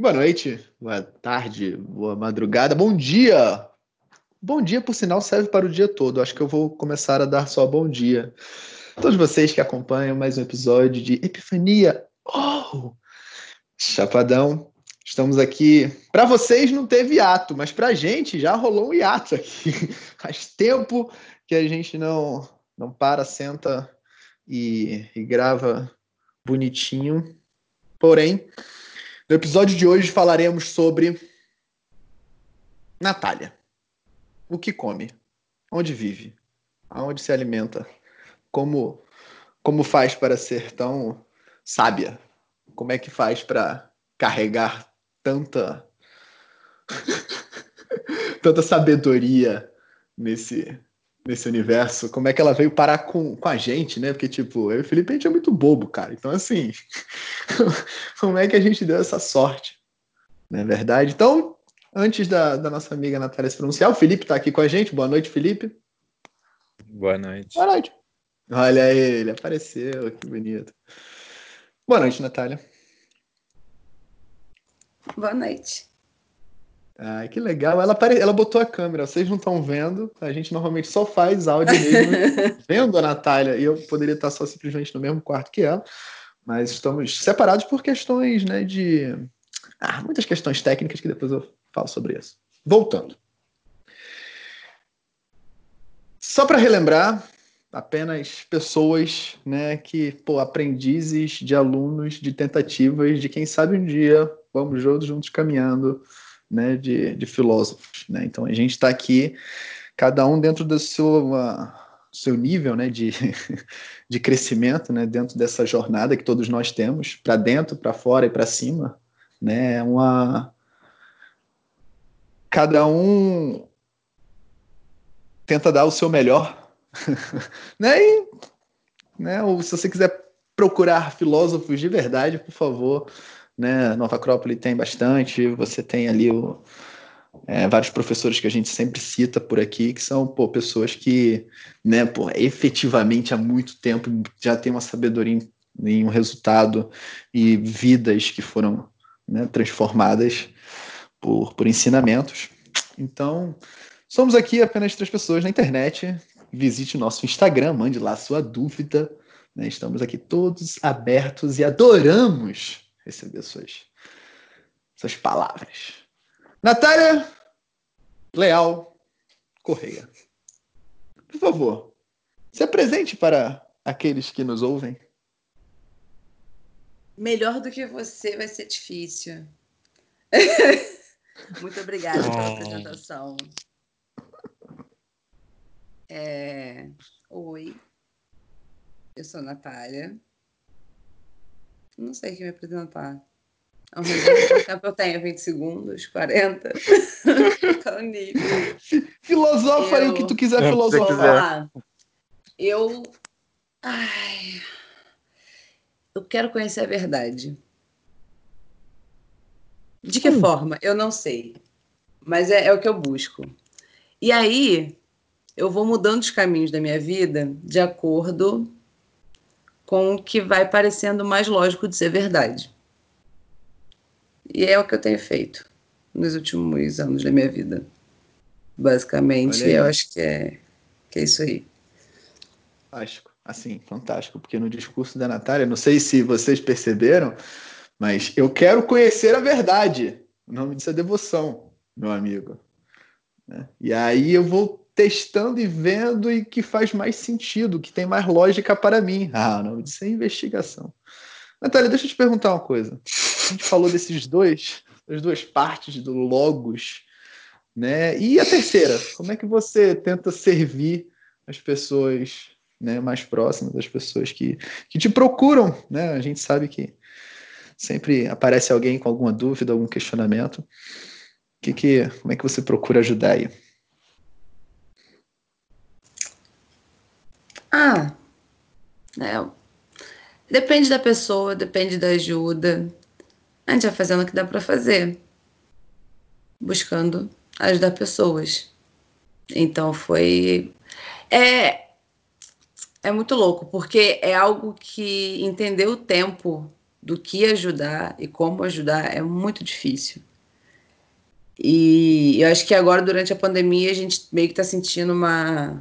Boa noite, boa tarde, boa madrugada, bom dia! Bom dia, por sinal, serve para o dia todo. Acho que eu vou começar a dar só bom dia. Todos vocês que acompanham mais um episódio de Epifania. Oh! Chapadão, estamos aqui. Para vocês não teve ato, mas para a gente já rolou um hiato aqui. Faz tempo que a gente não, não para, senta e, e grava bonitinho. Porém, no episódio de hoje falaremos sobre Natália. O que come? Onde vive? Aonde se alimenta? Como como faz para ser tão sábia? Como é que faz para carregar tanta tanta sabedoria nesse nesse universo, como é que ela veio parar com, com a gente, né? Porque, tipo, eu e o Felipe, a gente é muito bobo, cara. Então, assim, como é que a gente deu essa sorte? Não é verdade? Então, antes da, da nossa amiga Natália se pronunciar, o Felipe está aqui com a gente. Boa noite, Felipe. Boa noite. Boa noite. Olha ele, apareceu, que bonito. Boa noite, Natália. Boa noite. Ai, que legal. Ela, apare... ela botou a câmera, vocês não estão vendo. A gente normalmente só faz áudio mesmo, vendo a Natália. E eu poderia estar só simplesmente no mesmo quarto que ela. Mas estamos separados por questões, né, de. Ah, muitas questões técnicas que depois eu falo sobre isso. Voltando. Só para relembrar, apenas pessoas, né, que, pô, aprendizes de alunos, de tentativas, de quem sabe um dia vamos todos juntos caminhando né, de, de filósofos. Né? Então a gente está aqui, cada um dentro do seu, uh, seu nível né, de, de crescimento, né, dentro dessa jornada que todos nós temos, para dentro, para fora e para cima. Né, é uma... Cada um tenta dar o seu melhor. né? E, né, ou se você quiser procurar filósofos de verdade, por favor, né? Nova Acrópole tem bastante, você tem ali o, é, vários professores que a gente sempre cita por aqui, que são pô, pessoas que, né, pô, efetivamente há muito tempo já tem uma sabedoria em, em um resultado e vidas que foram né, transformadas por, por ensinamentos. Então, somos aqui apenas três pessoas na internet. Visite nosso Instagram, mande lá sua dúvida. Né? Estamos aqui todos abertos e adoramos receber suas, suas palavras. Natália Leal Correia, por favor, se apresente para aqueles que nos ouvem. Melhor do que você vai ser difícil. Muito obrigada pela apresentação. É... Oi, eu sou Natália. Não sei quem me apresentar. É um resumo tempo eu tenho 20 segundos, 40. Qual nível? Filosofa eu... aí o que tu quiser é, filosofar. Eu. Ai. Eu quero conhecer a verdade. De que hum. forma? Eu não sei. Mas é, é o que eu busco. E aí, eu vou mudando os caminhos da minha vida de acordo com o que vai parecendo mais lógico de ser verdade. E é o que eu tenho feito nos últimos anos da minha vida. Basicamente, eu acho que é, que é isso aí. Fantástico. Assim, fantástico. Porque no discurso da Natália, não sei se vocês perceberam, mas eu quero conhecer a verdade. O nome disso é devoção, meu amigo. Né? E aí eu vou testando e vendo e que faz mais sentido, que tem mais lógica para mim. Ah, não, isso é investigação. Natália, deixa eu te perguntar uma coisa. A gente falou desses dois, das duas partes do logos, né? E a terceira, como é que você tenta servir as pessoas né, mais próximas, as pessoas que, que te procuram, né? A gente sabe que sempre aparece alguém com alguma dúvida, algum questionamento. Que que, como é que você procura ajudar aí? Ah, é, depende da pessoa, depende da ajuda. A gente vai fazendo o que dá para fazer, buscando ajudar pessoas. Então foi. É, é muito louco, porque é algo que entender o tempo do que ajudar e como ajudar é muito difícil. E eu acho que agora, durante a pandemia, a gente meio que está sentindo uma,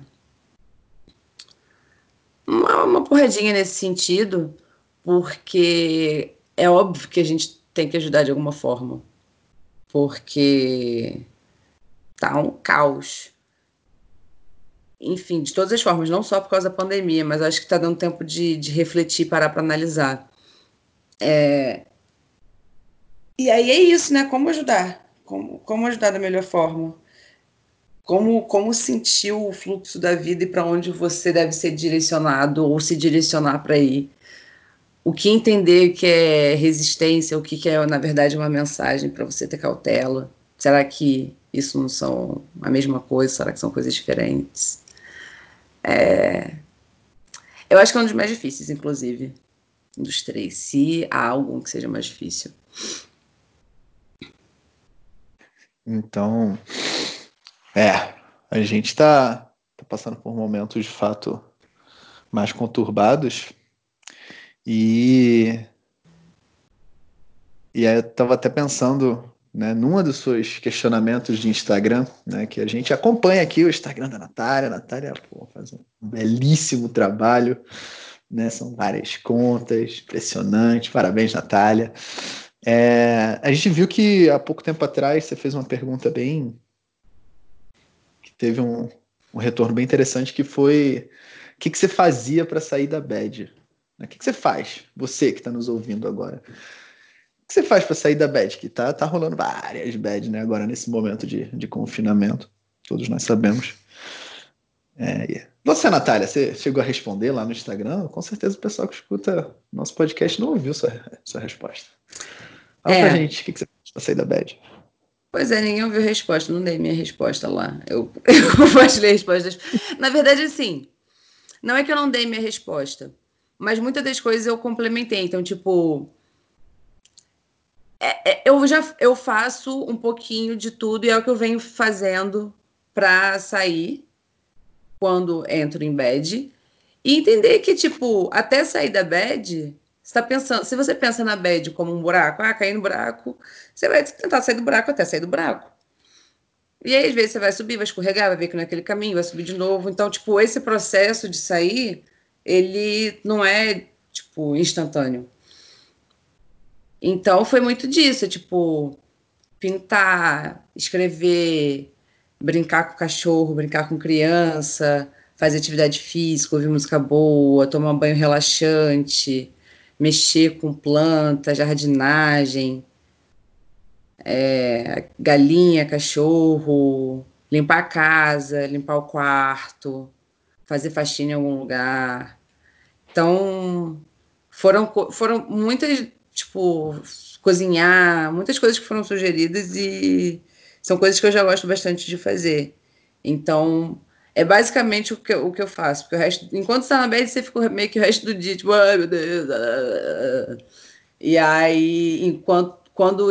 uma, uma porradinha nesse sentido, porque é óbvio que a gente tem que ajudar de alguma forma, porque tá um caos. Enfim, de todas as formas, não só por causa da pandemia, mas acho que está dando tempo de, de refletir, parar para analisar. É... E aí é isso, né? Como ajudar? Como, como ajudar da melhor forma? Como, como sentir o fluxo da vida e para onde você deve ser direcionado ou se direcionar para ir? O que entender que é resistência, o que, que é, na verdade, uma mensagem para você ter cautela? Será que isso não são a mesma coisa? Será que são coisas diferentes? É... Eu acho que é um dos mais difíceis, inclusive, dos três, se há algum que seja mais difícil. Então, é, a gente está tá passando por momentos de fato mais conturbados e e aí eu estava até pensando, né, numa dos seus questionamentos de Instagram, né, que a gente acompanha aqui o Instagram da Natália, a Natália pô, faz um belíssimo trabalho, né, são várias contas, impressionante, parabéns Natália. É, a gente viu que há pouco tempo atrás você fez uma pergunta bem. Teve um, um retorno bem interessante, que foi: o que, que você fazia para sair da bad? O que, que você faz, você que está nos ouvindo agora? O que você faz para sair da bad? Que tá, tá rolando várias bad né, agora nesse momento de, de confinamento, todos nós sabemos. É, você, Natália, você chegou a responder lá no Instagram? Com certeza o pessoal que escuta nosso podcast não ouviu sua, sua resposta. Fala é. pra gente, o que, que você faz pra sair da bad? Pois é, ninguém ouviu resposta, não dei minha resposta lá. Eu, eu compartilhei respostas. Na verdade, assim, não é que eu não dei minha resposta, mas muitas das coisas eu complementei. Então, tipo, é, é, eu já eu faço um pouquinho de tudo e é o que eu venho fazendo para sair quando entro em bed e entender que, tipo, até sair da bed, está pensando, se você pensa na bed como um buraco, ah, cair no buraco, você vai tentar sair do buraco até sair do buraco. E aí, às vezes, você vai subir, vai escorregar, vai ver que não é aquele caminho, vai subir de novo. Então, tipo, esse processo de sair, ele não é, tipo, instantâneo. Então, foi muito disso, tipo, pintar, escrever, brincar com cachorro, brincar com criança, fazer atividade física, ouvir música boa, tomar banho relaxante, mexer com planta, jardinagem, é, galinha, cachorro, limpar a casa, limpar o quarto, fazer faxina em algum lugar. Então, foram, foram muitas, tipo, cozinhar, muitas coisas que foram sugeridas e são coisas que eu já gosto bastante de fazer. Então, é basicamente o que, eu, o que eu faço. Porque o resto, enquanto você tá na bed, você fica meio que o resto do dia, tipo, ai meu Deus. E aí, enquanto quando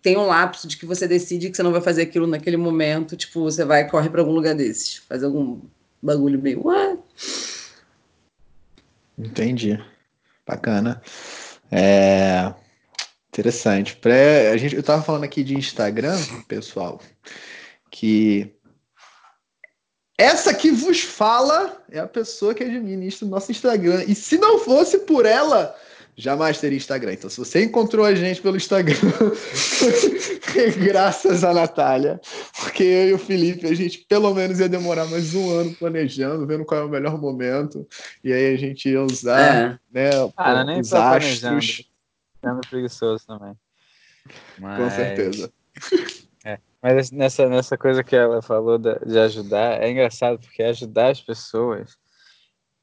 tem um lapso de que você decide que você não vai fazer aquilo naquele momento, tipo, você vai corre para algum lugar desses, faz algum bagulho meio. What? Entendi. Bacana. É interessante. Pré, a gente, eu tava falando aqui de Instagram, pessoal, que essa que vos fala é a pessoa que administra o nosso Instagram. E se não fosse por ela, jamais teria Instagram. Então, se você encontrou a gente pelo Instagram, graças a Natália, porque eu e o Felipe, a gente pelo menos ia demorar mais um ano planejando, vendo qual é o melhor momento. E aí a gente ia usar é. né, ah, nem os astros. Sendo preguiçoso também. Mas... Com certeza. Mas nessa, nessa coisa que ela falou de, de ajudar, é engraçado, porque ajudar as pessoas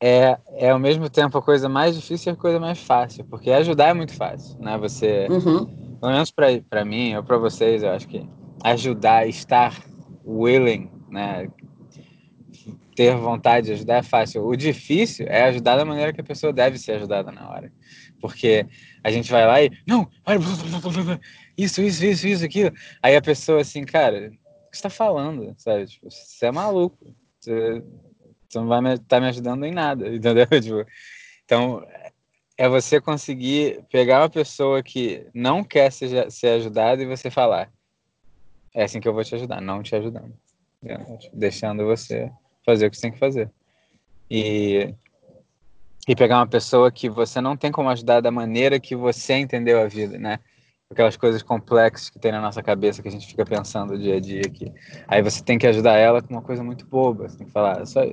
é, é ao mesmo tempo a coisa mais difícil e a coisa mais fácil, porque ajudar é muito fácil, né? Você, uhum. pelo menos para mim ou para vocês, eu acho que ajudar, estar willing, né? Ter vontade de ajudar é fácil. O difícil é ajudar da maneira que a pessoa deve ser ajudada na hora. Porque a gente vai lá e, não, isso, isso, isso, isso, aquilo. Aí a pessoa assim, cara, o que você tá falando, sabe? Tipo, você é maluco. Você, você não vai estar tá me ajudando em nada, entendeu? Tipo, então, é você conseguir pegar uma pessoa que não quer ser, ser ajudada e você falar: é assim que eu vou te ajudar, não te ajudando. Deixando você fazer o que você tem que fazer. E, e pegar uma pessoa que você não tem como ajudar da maneira que você entendeu a vida, né? Aquelas coisas complexas que tem na nossa cabeça que a gente fica pensando dia a dia aqui. Aí você tem que ajudar ela com uma coisa muito boba. Você tem que falar, só.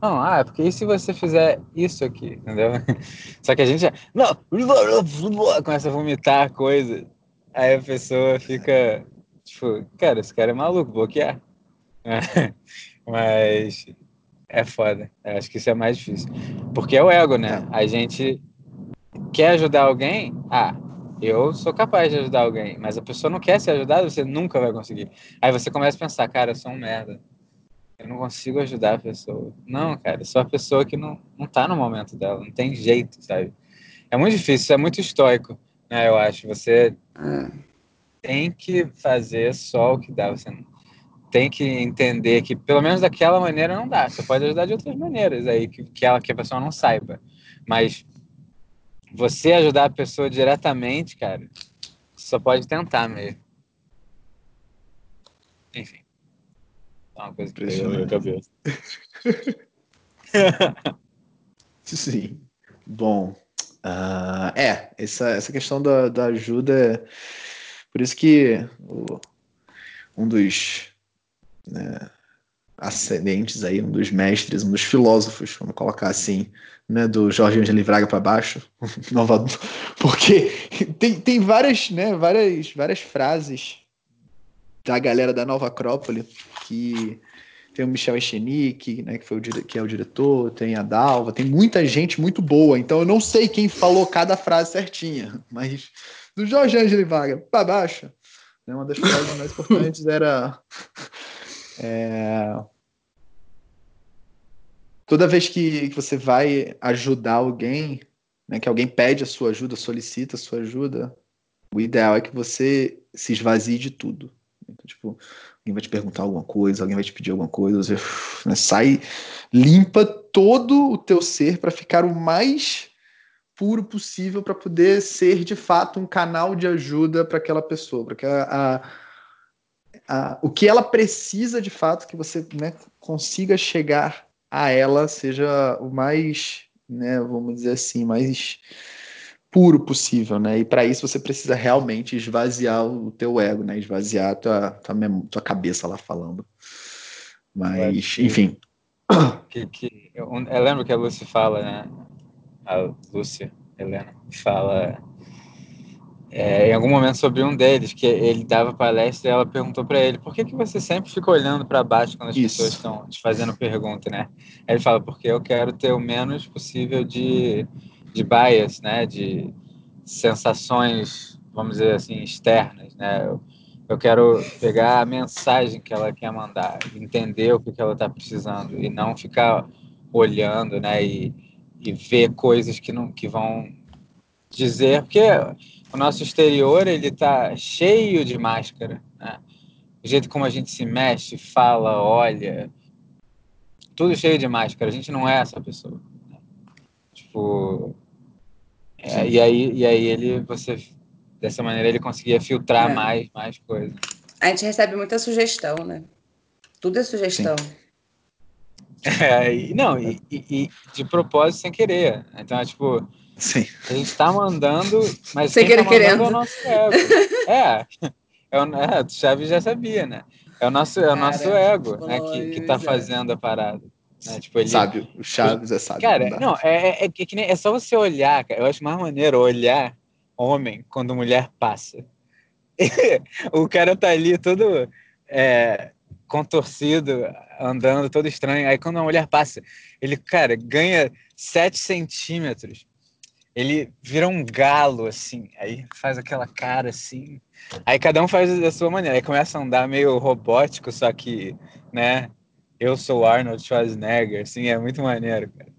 Não, ah, porque e se você fizer isso aqui, entendeu? Só que a gente já. Não! Começa a vomitar coisa. Aí a pessoa fica. Tipo, cara, esse cara é maluco, bloquear. Mas é foda. Eu acho que isso é mais difícil. Porque é o ego, né? É. A gente quer ajudar alguém. Ah, eu sou capaz de ajudar alguém, mas a pessoa não quer ser ajudada, você nunca vai conseguir. Aí você começa a pensar, cara, eu sou um merda. Eu não consigo ajudar a pessoa. Não, cara, eu sou a pessoa que não, não tá no momento dela, não tem jeito, sabe? É muito difícil, é muito estoico, né, eu acho. Você é. tem que fazer só o que dá, você tem que entender que pelo menos daquela maneira não dá. Você pode ajudar de outras maneiras aí, que, que, ela, que a pessoa não saiba. Mas você ajudar a pessoa diretamente, cara, só pode tentar mesmo. Enfim. É uma coisa que veio na minha cabeça. Sim. Bom. Uh, é, essa, essa questão da, da ajuda. Por isso que o, um dos né, ascendentes aí, um dos mestres, um dos filósofos, vamos colocar assim, né, do Jorge Angeli Braga para baixo, porque tem, tem várias, né, várias, várias frases da galera da Nova Acrópole que tem o Michel Echenique, né, que, foi o, que é o diretor, tem a Dalva, tem muita gente muito boa, então eu não sei quem falou cada frase certinha, mas do Jorge Angeli Braga para baixo, né, uma das frases mais importantes era é, toda vez que, que você vai ajudar alguém, né, que alguém pede a sua ajuda, solicita a sua ajuda, o ideal é que você se esvazie de tudo. Então, tipo, alguém vai te perguntar alguma coisa, alguém vai te pedir alguma coisa, você né, sai, limpa todo o teu ser para ficar o mais puro possível para poder ser de fato um canal de ajuda para aquela pessoa, para que a, a, a, o que ela precisa de fato que você né, consiga chegar a ela seja o mais, né, vamos dizer assim, mais puro possível, né? E para isso você precisa realmente esvaziar o teu ego, né? Esvaziar a tua, tua, tua cabeça lá falando. Mas, que, enfim. Que, que, eu, eu lembro que a Lúcia fala, né? A Lúcia, Helena, fala é, em algum momento sobre um deles, que ele dava palestra e ela perguntou para ele por que, que você sempre fica olhando para baixo quando as Isso. pessoas estão te fazendo pergunta, né? Aí ele fala, porque eu quero ter o menos possível de, de bias, né? De sensações, vamos dizer assim, externas, né? Eu, eu quero pegar a mensagem que ela quer mandar, entender o que, que ela está precisando e não ficar olhando, né? E, e ver coisas que, não, que vão dizer, porque o nosso exterior ele tá cheio de máscara, né? O jeito como a gente se mexe, fala, olha, tudo cheio de máscara. A gente não é essa pessoa. Né? Tipo, é, e aí e aí ele você dessa maneira ele conseguia filtrar é. mais mais coisas. A gente recebe muita sugestão, né? Tudo é sugestão. É, e, não, e, e, de propósito sem querer. Então, é tipo, Sim. A gente tá mandando, mas Sem quem tá querendo. é o nosso ego. é, é, o, é, o Chaves já sabia, né? É o nosso, é o nosso ego né, que, que tá fazendo a parada. Né? Tipo, ele, sábio, o Chaves é sábio. Cara, não, é, é, é, que nem, é só você olhar, cara. Eu acho mais maneiro olhar homem quando mulher passa. o cara tá ali todo é, contorcido, andando todo estranho. Aí quando a mulher passa, ele, cara, ganha 7 centímetros ele vira um galo, assim, aí faz aquela cara assim. Aí cada um faz da sua maneira. Aí começa a andar meio robótico, só que, né? Eu sou Arnold Schwarzenegger, assim, é muito maneiro, cara.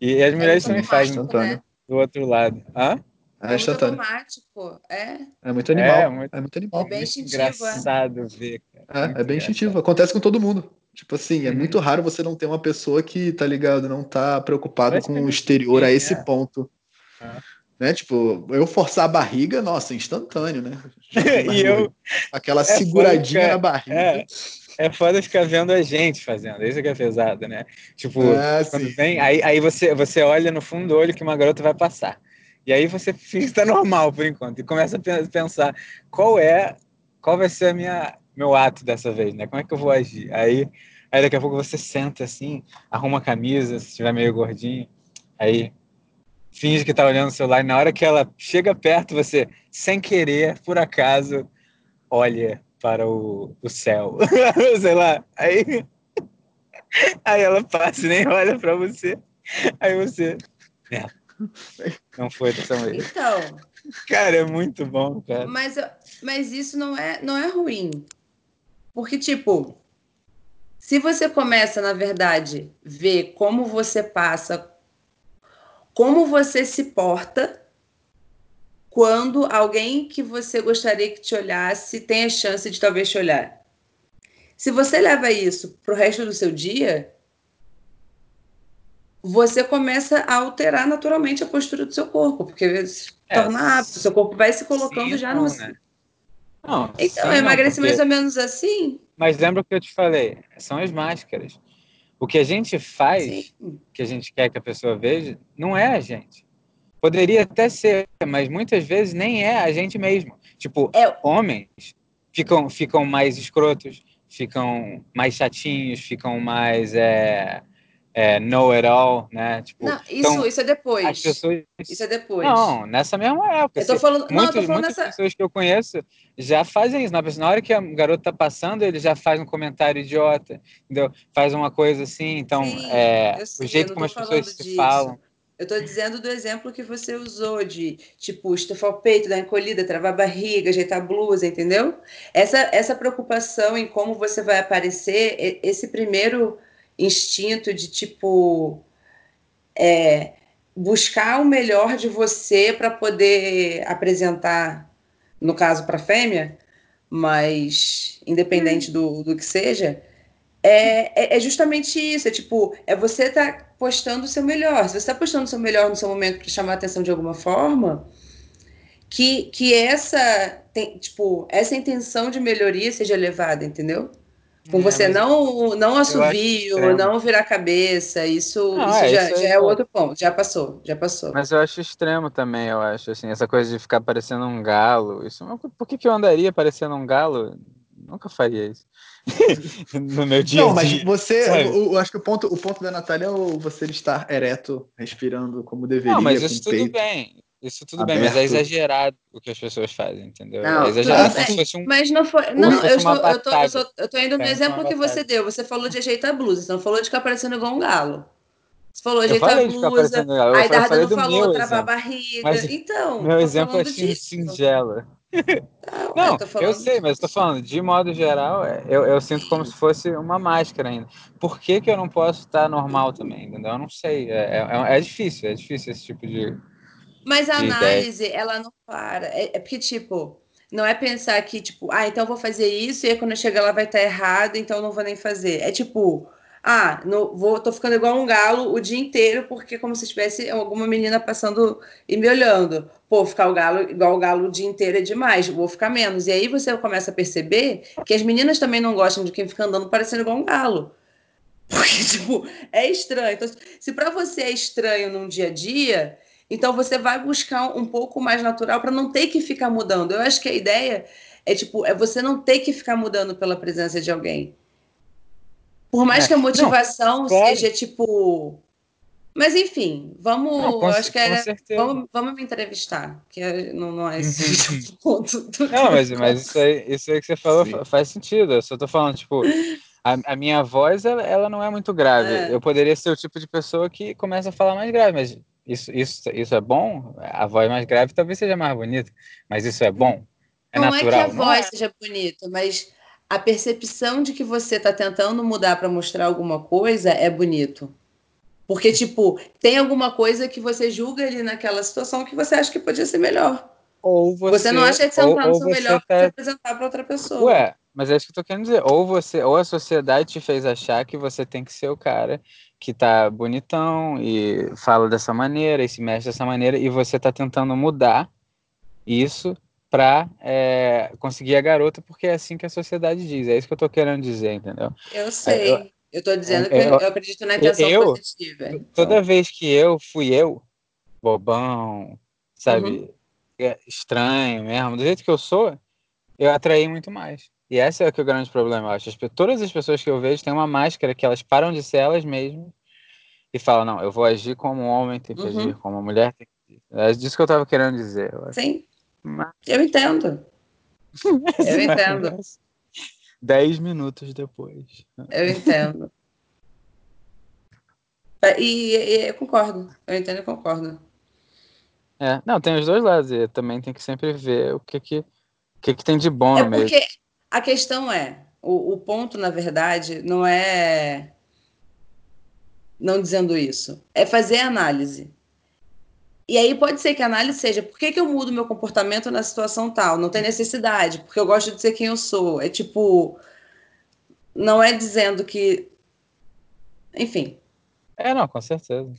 E as é mulheres também fazem né? do outro lado. Hã? É, é automático, é. É muito animal. É, muito, é muito animal. É bem instintivo. Engraçado é. ver, cara. É, é bem instintivo. Acontece com todo mundo. Tipo assim, é uhum. muito raro você não ter uma pessoa que, tá ligado, não tá preocupada com o exterior a esse é. Né? Tipo, eu forçar a barriga, nossa, instantâneo, né? e eu. Aquela é seguradinha ficar, na barriga. É, é foda ficar vendo a gente fazendo, isso que é pesado, né? Tipo, é, quando vem, aí, aí você, você olha no fundo do olho que uma garota vai passar. E aí você que tá normal por enquanto e começa a pensar qual é, qual vai ser a minha meu ato dessa vez, né? Como é que eu vou agir? Aí, aí daqui a pouco você senta assim, arruma a camisa, se estiver meio gordinho, aí finge que tá olhando o celular e na hora que ela chega perto, você, sem querer, por acaso, olha para o, o céu. Sei lá. Aí, aí ela passa e nem olha para você. Aí você. É, não foi dessa vez. Então. Cara, é muito bom, cara. Mas, mas isso não é, não é ruim. Porque, tipo, se você começa, na verdade, ver como você passa, como você se porta quando alguém que você gostaria que te olhasse tem a chance de talvez te olhar. Se você leva isso para o resto do seu dia, você começa a alterar naturalmente a postura do seu corpo, porque é, torna hábito, seu corpo vai se colocando sim, já não, no. Né? Não, então, sim, emagrece porque... mais ou menos assim. Mas lembra o que eu te falei? São as máscaras. O que a gente faz, sim. que a gente quer que a pessoa veja, não é a gente. Poderia até ser, mas muitas vezes nem é a gente mesmo. Tipo, é... homens ficam, ficam mais escrotos, ficam mais chatinhos, ficam mais. É é, know it all, né? Tipo, não, isso, então, isso é depois. As pessoas... Isso é depois. Não, nessa mesma época. Eu tô falando, muitos, não, eu tô falando muitas nessa... pessoas que eu conheço já fazem isso. Na hora que a garota tá passando, ele já faz um comentário idiota, entendeu? Faz uma coisa assim. Então, Sim, é, sei, o jeito como as pessoas se disso. falam. Eu estou dizendo do exemplo que você usou de, tipo, estufar o peito, dar encolhida, travar a barriga, ajeitar a blusa, entendeu? Essa, essa preocupação em como você vai aparecer, esse primeiro instinto de tipo é, buscar o melhor de você para poder apresentar, no caso para fêmea, mas independente do, do que seja, é, é, é, justamente isso. É tipo, é você tá postando o seu melhor. Se você está postando o seu melhor no seu momento para chamar a atenção de alguma forma, que, que essa, tem, tipo, essa intenção de melhoria seja levada, entendeu? Com é, você não, não assovio, não virar cabeça, isso, não, isso, é, já, isso já é outro ponto, já passou, já passou. Mas eu acho extremo também, eu acho, assim, essa coisa de ficar parecendo um galo, isso, por que, que eu andaria parecendo um galo? Nunca faria isso. no meu dia Não, mas você, eu, eu, acho que o ponto, o ponto da Natália é você estar ereto, respirando como deveria. Não, mas isso tudo peito. bem. Isso tudo aberto. bem, mas é exagerado o que as pessoas fazem, entendeu? Não, é exagerado como se um. Mas não foi. Não, eu, estou, eu, tô, eu, tô, eu tô indo no exemplo que você deu. Você falou de ajeitar a blusa, você não falou de ficar parecendo igual um galo. Você falou ajeitar a blusa, aí Darda não falou travar a barriga. Mas então. Meu exemplo é singelo. Não, não eu, eu sei, mas estou falando, de modo geral, é, eu, eu sinto como se fosse uma máscara ainda. Por que, que eu não posso estar normal também? Entendeu? Eu não sei. É, é, é difícil, é difícil esse tipo de mas a análise, ela não para. É, é, porque, tipo, não é pensar que, tipo, ah, então vou fazer isso e aí quando eu chegar lá vai estar errado, então não vou nem fazer. É tipo, ah, no, vou, tô ficando igual um galo o dia inteiro, porque como se tivesse alguma menina passando e me olhando. Pô, ficar o galo igual o galo o dia inteiro é demais, vou ficar menos. E aí você começa a perceber que as meninas também não gostam de quem fica andando parecendo igual um galo. Porque, tipo, é estranho. Então, se para você é estranho num dia a dia, então você vai buscar um pouco mais natural para não ter que ficar mudando. Eu acho que a ideia é tipo, é você não ter que ficar mudando pela presença de alguém. Por mais é. que a motivação não, seja tipo. Mas enfim, vamos. Não, com, acho que era. Vamos, vamos me entrevistar, que é, não, não é esse uhum. ponto. Não, mas, mas isso, aí, isso aí que você falou Sim. faz sentido. Eu só tô falando, tipo, a, a minha voz ela, ela, não é muito grave. É. Eu poderia ser o tipo de pessoa que começa a falar mais grave, mas isso, isso, isso é bom? A voz mais grave talvez seja mais bonita, mas isso é bom? É não natural? é que a voz é. seja bonita, mas a percepção de que você está tentando mudar para mostrar alguma coisa é bonito. Porque, tipo, tem alguma coisa que você julga ali naquela situação que você acha que podia ser melhor. Ou você, você não acha que você não está no seu melhor tá... para apresentar para outra pessoa. Ué, mas é isso que eu tô querendo dizer. Ou você, ou a sociedade te fez achar que você tem que ser o cara que tá bonitão e fala dessa maneira e se mexe dessa maneira, e você tá tentando mudar isso para é, conseguir a garota, porque é assim que a sociedade diz. É isso que eu tô querendo dizer, entendeu? Eu sei. Eu, eu tô dizendo que eu, eu acredito na intenção eu, positiva. Toda vez que eu fui eu, bobão, sabe, uhum. É estranho mesmo, do jeito que eu sou, eu atraí muito mais. E esse é, que é o grande problema, eu acho. As, todas as pessoas que eu vejo têm uma máscara que elas param de ser elas mesmas e falam, não, eu vou agir como um homem, tem que uhum. agir como uma mulher. Tem que... É disso que eu estava querendo dizer. Eu Sim. Mas... Eu entendo. eu entendo. Dez minutos depois. Eu entendo. É, e, e, eu concordo. Eu entendo e concordo. É, não, tem os dois lados. E também tem que sempre ver o que que, o que, que tem de bom é no meio. A questão é, o, o ponto, na verdade, não é não dizendo isso, é fazer análise. E aí pode ser que a análise seja por que, que eu mudo meu comportamento na situação tal? Não tem necessidade, porque eu gosto de ser quem eu sou. É tipo. Não é dizendo que. Enfim. É, não, com certeza.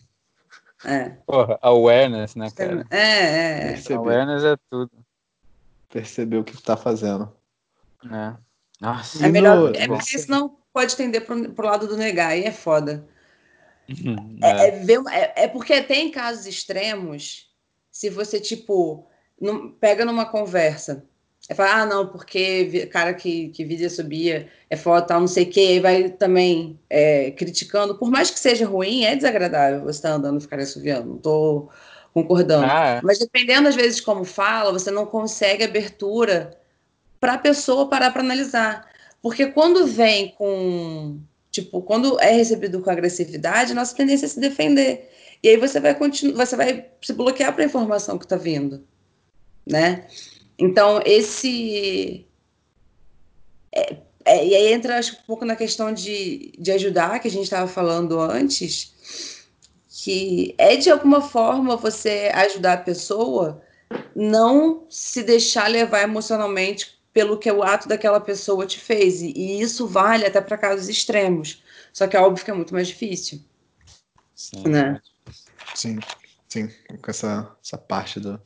É. Porra, awareness, né, cara? É, é. é. Awareness é tudo. Perceber o que tu tá fazendo. É. Nossa, é melhor. É porque senão pode tender pro, pro lado do negar, e é foda. Uhum, é. É, é, ver, é, é, porque tem casos extremos, se você, tipo, não, pega numa conversa, é falar, ah, não, porque cara que, que vida subia é foda, tal, não sei o quê, e vai também é, criticando, por mais que seja ruim, é desagradável você estar tá andando e ficar assoviando, não tô concordando. Ah, é. Mas dependendo, às vezes, como fala, você não consegue abertura para a pessoa parar para analisar. Porque quando vem com Tipo, quando é recebido com agressividade, nossa tendência é se defender. E aí você vai continuar, você vai se bloquear para a informação que está vindo, né? Então esse é, é, e aí entra acho, um pouco na questão de, de ajudar que a gente estava falando antes, que é de alguma forma você ajudar a pessoa não se deixar levar emocionalmente pelo que o ato daquela pessoa te fez. E, isso vale até para casos extremos. Só que é óbvio que é muito mais difícil. Sim, né? sim, sim, com essa, essa parte do.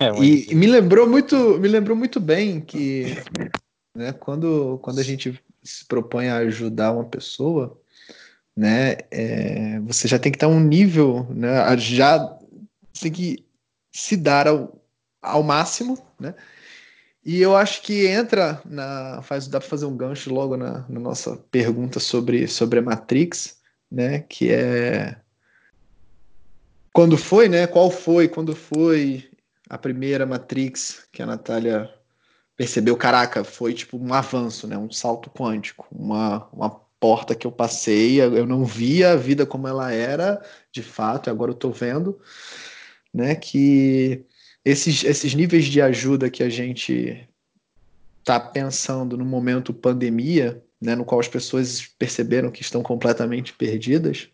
É, e, e, me lembrou muito, me lembrou muito bem que né, quando, quando a gente se propõe a ajudar uma pessoa, né, é, você já tem que estar um nível, né, já tem que se dar ao, ao máximo, né, e eu acho que entra na. Faz, dá para fazer um gancho logo na, na, nossa pergunta sobre, sobre a Matrix, né? Que é. Quando foi, né? Qual foi? Quando foi a primeira Matrix que a Natália percebeu? Caraca, foi tipo um avanço, né? Um salto quântico, uma, uma porta que eu passei, eu não via a vida como ela era, de fato, e agora eu tô vendo, né? Que esses, esses níveis de ajuda que a gente está pensando no momento pandemia, né, no qual as pessoas perceberam que estão completamente perdidas,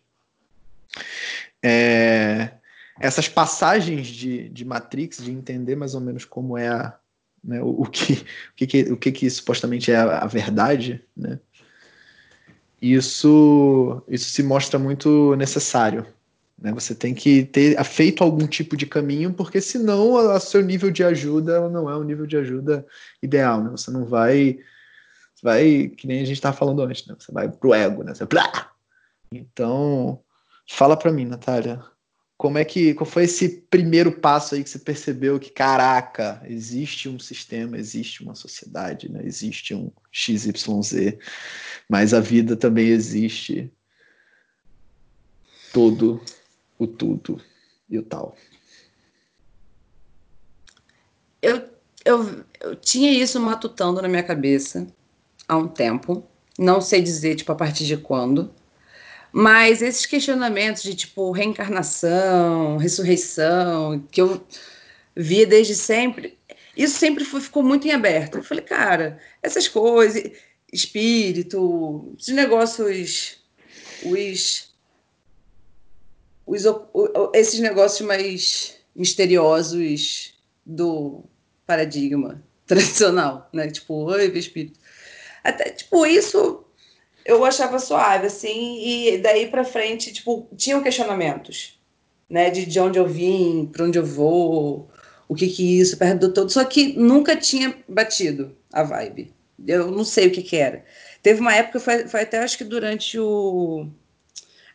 é, essas passagens de, de Matrix, de entender mais ou menos como é a, né, o, o, que, o, que, que, o que, que supostamente é a, a verdade, né, isso, isso se mostra muito necessário né? Você tem que ter feito algum tipo de caminho, porque senão o seu nível de ajuda não é um nível de ajuda ideal. Né? Você não vai. vai, que nem a gente estava falando antes, né? você vai pro ego. Né? Você, então, fala para mim, Natália, como é que qual foi esse primeiro passo aí que você percebeu que caraca existe um sistema existe uma sociedade né existe um XYZ mas a vida também existe todo o tudo e o tal. Eu, eu, eu tinha isso matutando na minha cabeça há um tempo. Não sei dizer, tipo, a partir de quando. Mas esses questionamentos de, tipo, reencarnação, ressurreição, que eu via desde sempre, isso sempre foi, ficou muito em aberto. Eu falei, cara, essas coisas, espírito, esses negócios, os os, esses negócios mais misteriosos do paradigma tradicional, né? Tipo, oi, espírito. Até, tipo, isso eu achava suave, assim, e daí para frente, tipo, tinham questionamentos, né, de, de onde eu vim, para onde eu vou, o que que isso, perto do todo, só que nunca tinha batido a vibe. Eu não sei o que que era. Teve uma época, foi, foi até acho que durante o,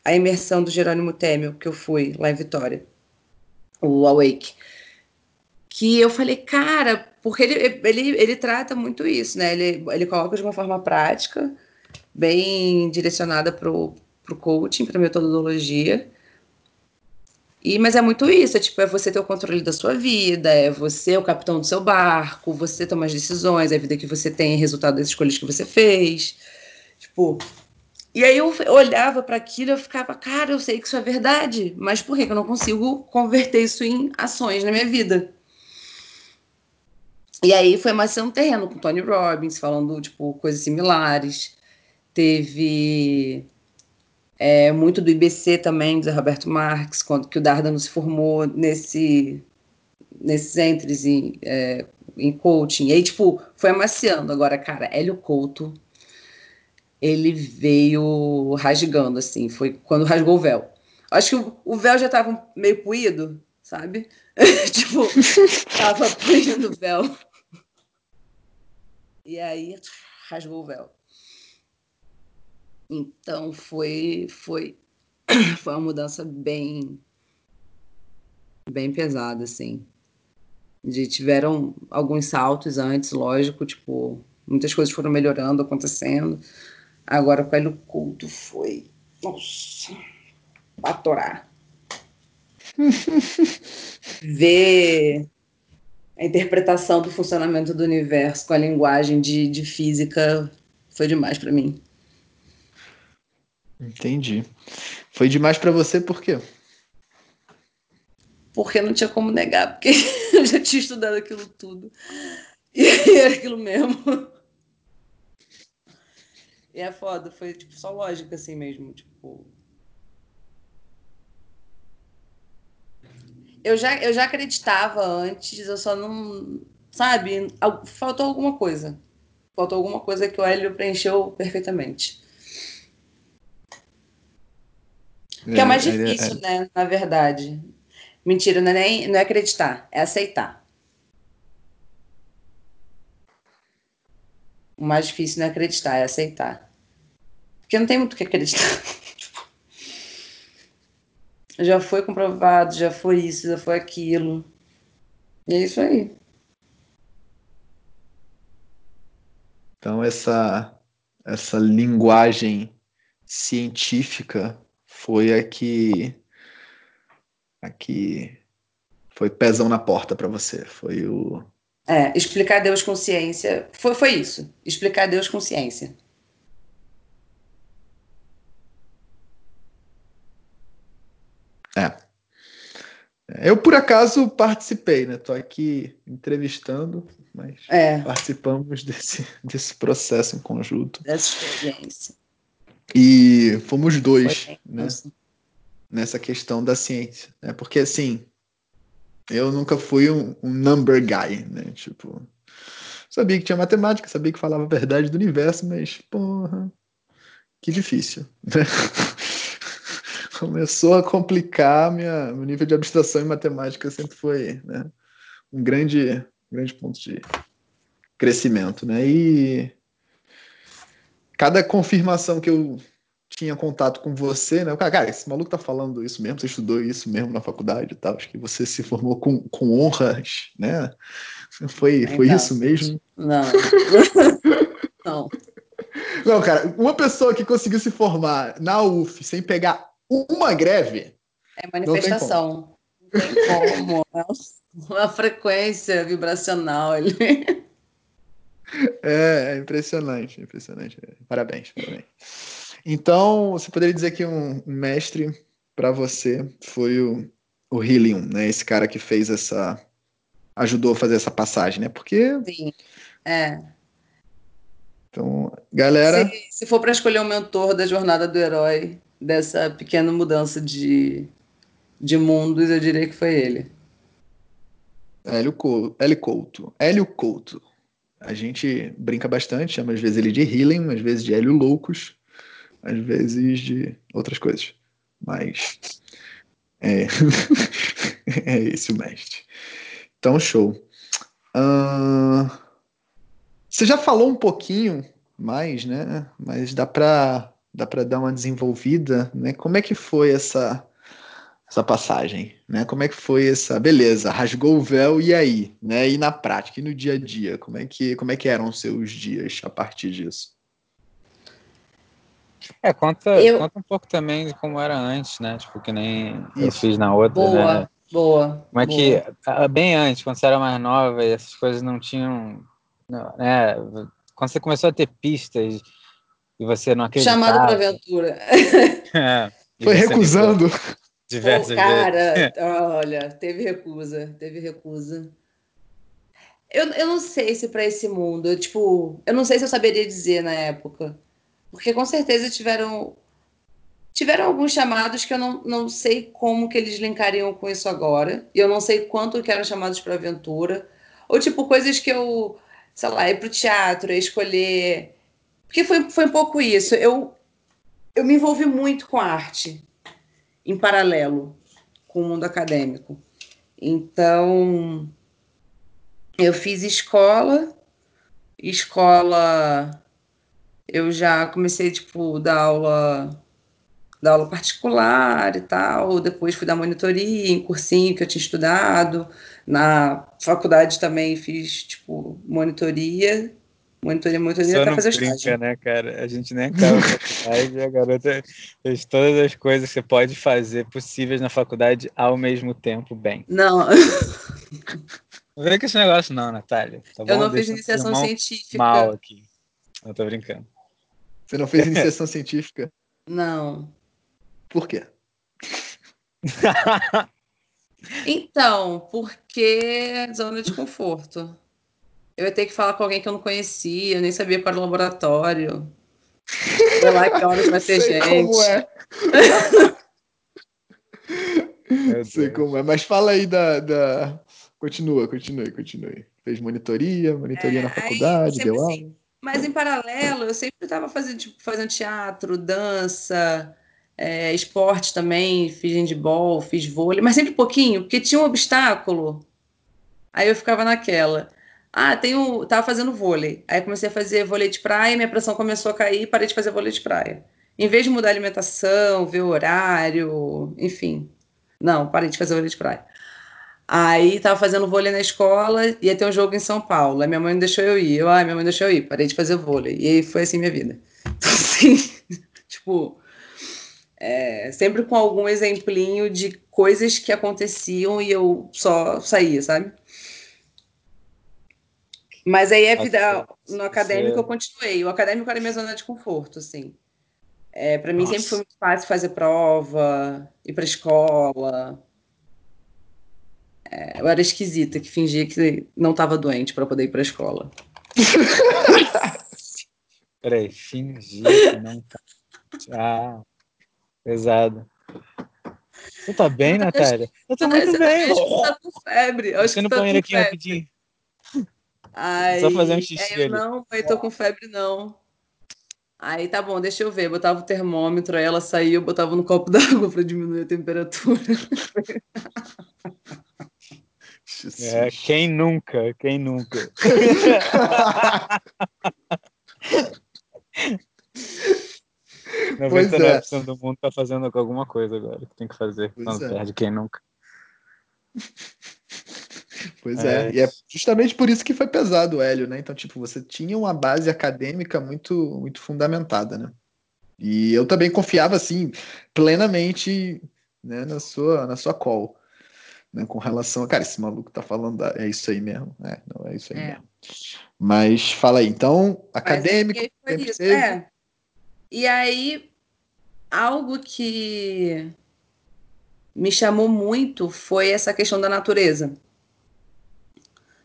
a imersão do Jerônimo Temel, que eu fui lá em Vitória, o Awake, que eu falei, cara, porque ele, ele, ele trata muito isso, né? Ele, ele coloca de uma forma prática, bem direcionada para o coaching, para metodologia. E, mas é muito isso, é tipo, é você ter o controle da sua vida, é você o capitão do seu barco, você tomar as decisões, é a vida que você tem, é resultado das escolhas que você fez. Tipo, e aí eu olhava para aquilo e eu ficava, cara, eu sei que isso é verdade, mas por que eu não consigo converter isso em ações na minha vida? E aí foi um terreno com Tony Robbins, falando, tipo, coisas similares. Teve é, muito do IBC também, do Roberto Marques, quando que o Dardano se formou nesse, nesses entres em, é, em coaching. E aí, tipo, foi amaciando. Agora, cara, Hélio Couto, ele veio rasgando, assim, foi quando rasgou o véu. Acho que o, véu já estava meio puído, sabe? tipo, tava puindo o véu. E aí rasgou o véu. Então foi foi foi uma mudança bem bem pesada assim. De, tiveram alguns saltos antes, lógico, tipo, muitas coisas foram melhorando, acontecendo. Agora com o culto foi, nossa, atorar. Ver a interpretação do funcionamento do universo com a linguagem de, de física foi demais para mim. Entendi. Foi demais para você por quê? Porque não tinha como negar, porque eu já tinha estudado aquilo tudo. E era aquilo mesmo. E é foda, foi tipo só lógica assim mesmo, tipo. Eu já, eu já acreditava antes, eu só não. Sabe? Faltou alguma coisa. Faltou alguma coisa que o Hélio preencheu perfeitamente. Que é, é mais é, difícil, é, né? Na verdade. Mentira, não é, nem, não é acreditar, é aceitar. O mais difícil não é acreditar, é aceitar. Porque não tem muito o que acreditar. Já foi comprovado, já foi isso, já foi aquilo. E é isso aí. Então essa essa linguagem científica foi a que a que foi pezão na porta para você, foi o é, explicar Deus com ciência, foi, foi isso, explicar Deus com ciência. É. Eu, por acaso, participei, né? Tô aqui entrevistando, mas é. participamos desse, desse processo em conjunto. Dessa experiência. E fomos dois né, nessa questão da ciência, né? Porque assim, eu nunca fui um, um, number guy, né? Tipo, sabia que tinha matemática, sabia que falava a verdade do universo, mas porra, que difícil, né? Começou a complicar minha, meu nível de abstração em matemática sempre foi, né? Um grande, grande ponto de crescimento, né? E cada confirmação que eu tinha contato com você, né? Cara, esse maluco tá falando isso mesmo, você estudou isso mesmo na faculdade e tal, acho que você se formou com, com honras, né? Foi, foi isso mesmo? Não. não. Não, cara, uma pessoa que conseguiu se formar na UF sem pegar uma greve. É manifestação. Não tem como. Não tem como. É uma frequência vibracional ali. É, é impressionante, impressionante. Parabéns, parabéns. Então, você poderia dizer que um, mestre para você foi o, o Helium, né? Esse cara que fez essa. ajudou a fazer essa passagem, né? Porque. Sim. É. Então, galera. Se, se for para escolher um mentor da jornada do herói, dessa pequena mudança de, de mundos, eu diria que foi ele. Hélio Couto. Hélio Couto. Hélio Couto. a gente brinca bastante, chama às vezes ele de Healing, às vezes de Hélio Loucos, às vezes de outras coisas. Mas é, é esse o mestre. Então, show. Uh... Você já falou um pouquinho mais, né? Mas dá para dá para dar uma desenvolvida, né? Como é que foi essa essa passagem, né? Como é que foi essa, beleza, rasgou o véu e aí, né? E na prática, e no dia a dia, como é que como é que eram os seus dias a partir disso? É, conta, eu... conta um pouco também de como era antes, né? Tipo, que nem Isso. eu fiz na outra, boa, né? Boa, Como é boa. que, bem antes, quando você era mais nova, essas coisas não tinham, né? Quando você começou a ter pistas e você não acreditava... Chamado para aventura. é, Foi recusando. Diversas Pô, cara, vezes. olha, teve recusa, teve recusa. Eu, eu não sei se para esse mundo, eu, tipo, eu não sei se eu saberia dizer na época. Porque com certeza tiveram tiveram alguns chamados que eu não, não sei como que eles linkariam com isso agora. E eu não sei quanto que eram chamados para aventura. Ou tipo, coisas que eu, sei lá, ir para o teatro, escolher. Porque foi, foi um pouco isso. Eu, eu me envolvi muito com arte, em paralelo com o mundo acadêmico. Então, eu fiz escola, escola eu já comecei, tipo, dar aula, dar aula particular e tal, depois fui dar monitoria em cursinho que eu tinha estudado, na faculdade também fiz, tipo, monitoria, monitoria, monitoria, até fazer brinca, estágio. né, cara? A gente nem acaba a faculdade a garota fez todas as coisas que você pode fazer possíveis na faculdade ao mesmo tempo bem. Não... Não vem com esse negócio não, Natália. Tá eu não fiz iniciação científica. Mal aqui. Eu tô brincando. Você não fez iniciação científica? Não. Por quê? então, porque zona de conforto. Eu ia ter que falar com alguém que eu não conhecia, eu nem sabia qual era o laboratório. Sei lá que horas vai ter Sei gente. Como é. Sei como é, mas fala aí da, da... Continua, continue, continue. Fez monitoria, monitoria é, na faculdade, deu aula? Assim, mas em paralelo, eu sempre estava fazendo, tipo, fazendo teatro, dança, é, esporte também, fiz handball, fiz vôlei, mas sempre pouquinho, porque tinha um obstáculo. Aí eu ficava naquela. Ah, tenho, tava fazendo vôlei. Aí comecei a fazer vôlei de praia, minha pressão começou a cair, parei de fazer vôlei de praia. Em vez de mudar a alimentação, ver o horário, enfim. Não, parei de fazer vôlei de praia. Aí tava fazendo vôlei na escola, ia ter um jogo em São Paulo. Aí minha mãe não deixou eu ir. Eu, ah, minha mãe deixou eu ir, parei de fazer vôlei. E aí foi assim minha vida. Então, assim, tipo, é, sempre com algum exemplinho de coisas que aconteciam e eu só saía, sabe? Mas aí a vida no acadêmico eu continuei. O acadêmico era minha zona de conforto, assim. É, para mim Nossa. sempre foi muito fácil fazer prova, ir para escola. É, eu era esquisita, que fingia que não estava doente para poder ir para a escola. Peraí, fingir que não tá. Ah, pesado. Você tá bem, Natália? Eu tô muito bem. Acho que tá com febre. Acho que tá banheiro aqui rapidinho. Ai, Só fazer um xixi é. Não, eu tô com febre, não. Aí tá bom, deixa eu ver. Botava o termômetro, aí ela saía, eu botava no copo d'água para diminuir a temperatura. É, quem nunca? Quem nunca? 99% é. do mundo tá fazendo alguma coisa agora que tem que fazer pois quando é. perde quem nunca. Pois é. é. e é justamente por isso que foi pesado o Hélio, né? Então, tipo, você tinha uma base acadêmica muito, muito fundamentada, né? E eu também confiava, assim, plenamente né, na, sua, na sua call né, com relação a, cara, esse maluco tá falando, da, é isso aí mesmo, é, não é isso aí é. mesmo. Mas fala aí, então, acadêmico. É. E aí, algo que me chamou muito foi essa questão da natureza.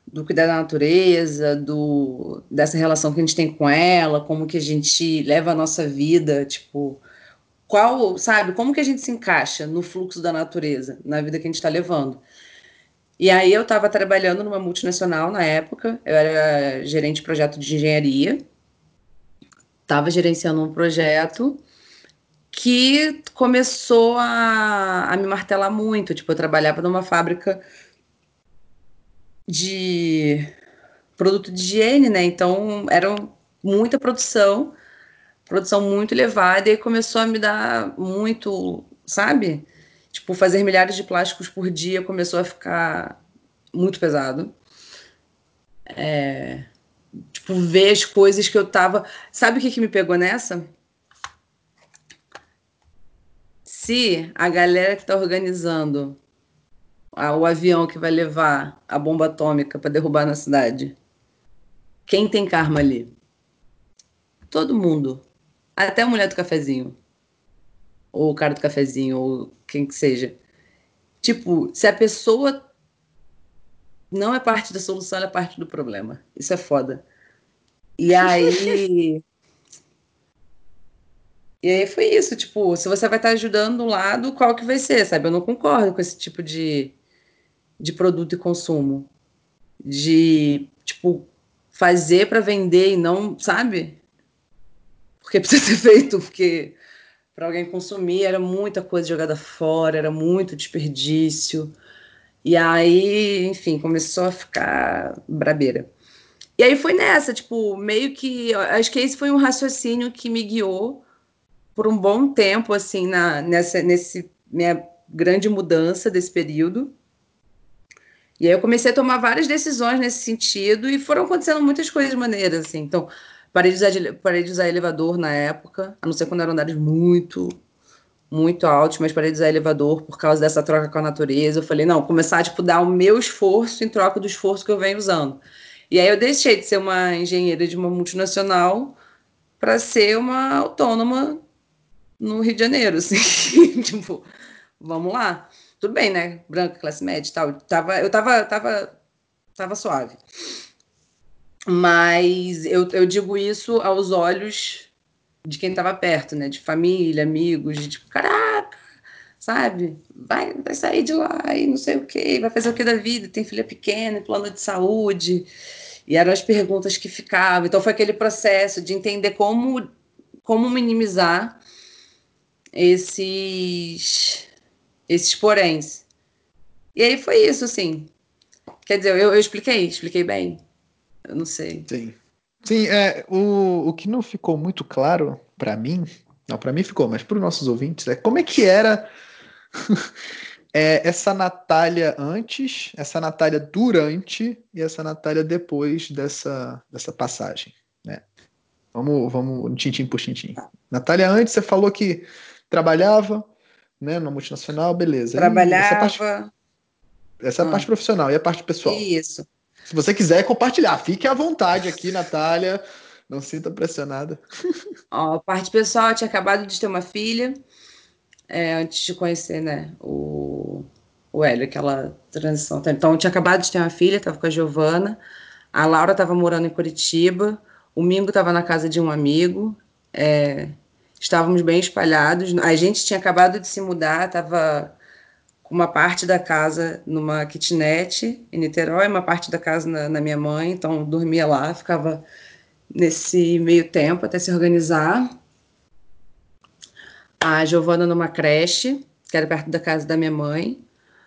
Do cuidar da natureza, do, dessa relação que a gente tem com ela, como que a gente leva a nossa vida, tipo, qual, sabe, como que a gente se encaixa no fluxo da natureza, na vida que a gente está levando. E aí eu estava trabalhando numa multinacional na época, eu era gerente de projeto de engenharia, estava gerenciando um projeto que começou a, a me martelar muito. Tipo, eu trabalhava numa fábrica de produto de higiene, né? Então era muita produção, produção muito elevada, e começou a me dar muito, sabe? Tipo, fazer milhares de plásticos por dia começou a ficar muito pesado. É, tipo, ver as coisas que eu tava. Sabe o que, que me pegou nessa? Se a galera que tá organizando a, o avião que vai levar a bomba atômica para derrubar na cidade, quem tem karma ali? Todo mundo. Até a mulher do cafezinho ou o cara do cafezinho, ou quem que seja. Tipo, se a pessoa não é parte da solução, ela é parte do problema. Isso é foda. E aí. e aí foi isso, tipo, se você vai estar ajudando um lado, qual que vai ser, sabe? Eu não concordo com esse tipo de, de produto e consumo. De, tipo, fazer para vender e não, sabe? Porque precisa ser feito, porque para alguém consumir, era muita coisa jogada fora, era muito desperdício. E aí, enfim, começou a ficar brabeira. E aí foi nessa, tipo, meio que. Acho que esse foi um raciocínio que me guiou por um bom tempo, assim, na, nessa nesse minha grande mudança desse período. E aí eu comecei a tomar várias decisões nesse sentido e foram acontecendo muitas coisas maneiras, assim. Então, Parei de, usar, parei de usar elevador na época, a não ser quando eram andares muito, muito altos, mas parei de usar elevador por causa dessa troca com a natureza. Eu falei, não, começar a tipo, dar o meu esforço em troca do esforço que eu venho usando. E aí eu deixei de ser uma engenheira de uma multinacional para ser uma autônoma no Rio de Janeiro, assim, tipo, vamos lá. Tudo bem, né? Branca, classe média e tal. Tava, eu tava, tava, tava suave. Mas eu, eu digo isso aos olhos de quem estava perto, né? De família, amigos, de tipo, caraca, sabe? Vai, vai sair de lá e não sei o quê, vai fazer o que da vida? Tem filha pequena, plano de saúde. E eram as perguntas que ficavam. Então foi aquele processo de entender como, como minimizar esses, esses poréns. E aí foi isso, assim. Quer dizer, eu, eu expliquei, expliquei bem. Eu não sei. Sim. Sim, é, o, o que não ficou muito claro para mim, não, para mim ficou, mas para os nossos ouvintes, é como é que era é, essa Natália antes, essa Natália durante e essa Natália depois dessa, dessa passagem, né? Vamos, vamos tintim por tintim. Natália, antes você falou que trabalhava, né, na multinacional, beleza. Trabalhava. essa parte, essa é a parte profissional e a parte pessoal. Isso. Se você quiser compartilhar, fique à vontade aqui, Natália. Não sinta pressionada. Ó, a parte pessoal, eu tinha acabado de ter uma filha, é, antes de conhecer, né, o, o Hélio, aquela transição. Então, eu tinha acabado de ter uma filha, estava com a Giovana, a Laura estava morando em Curitiba, o Mingo estava na casa de um amigo, é, estávamos bem espalhados. A gente tinha acabado de se mudar, estava uma parte da casa numa kitnet em Niterói, uma parte da casa na, na minha mãe, então dormia lá, ficava nesse meio tempo até se organizar. A Giovana numa creche, que era perto da casa da minha mãe.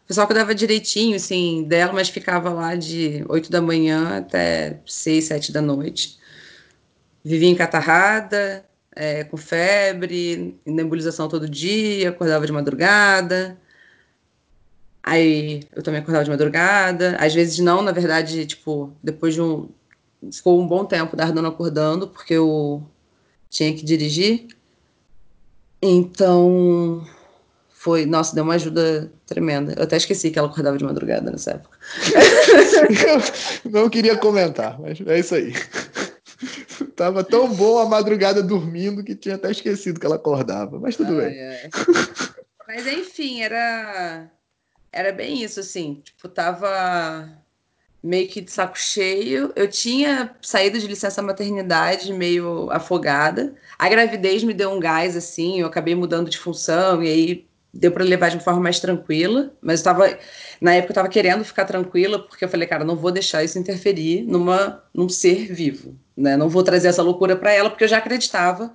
O pessoal cuidava direitinho, assim, dela, mas ficava lá de 8 da manhã até 6, 7 da noite. Vivia encatarrada, é, com febre, nebulização todo dia, acordava de madrugada. Aí eu também acordava de madrugada, às vezes não, na verdade, tipo, depois de um. Ficou um bom tempo Dardano acordando, porque eu tinha que dirigir. Então, foi. Nossa, deu uma ajuda tremenda. Eu até esqueci que ela acordava de madrugada nessa época. não queria comentar, mas é isso aí. Tava tão bom a madrugada dormindo que tinha até esquecido que ela acordava, mas tudo ai, bem. Ai. Mas enfim, era era bem isso, assim, tipo, tava meio que de saco cheio. Eu tinha saído de licença maternidade meio afogada. A gravidez me deu um gás, assim, eu acabei mudando de função, e aí deu para levar de uma forma mais tranquila, mas estava na época eu estava querendo ficar tranquila porque eu falei, cara, não vou deixar isso interferir numa num ser vivo, né? Não vou trazer essa loucura para ela porque eu já acreditava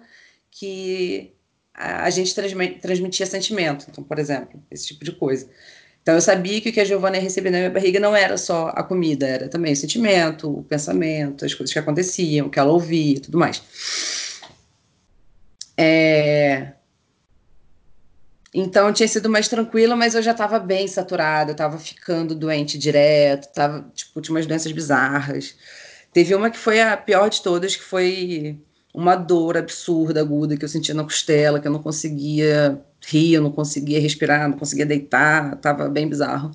que a, a gente transmitia sentimento, então, por exemplo, esse tipo de coisa. Então eu sabia que o que a Giovanna ia receber na minha barriga não era só a comida, era também o sentimento, o pensamento, as coisas que aconteciam, o que ela ouvia tudo mais. É... Então tinha sido mais tranquila, mas eu já estava bem saturada, estava ficando doente direto, tava, tipo, tinha umas doenças bizarras. Teve uma que foi a pior de todas, que foi uma dor absurda, aguda, que eu sentia na costela, que eu não conseguia eu não conseguia respirar, não conseguia deitar, tava bem bizarro.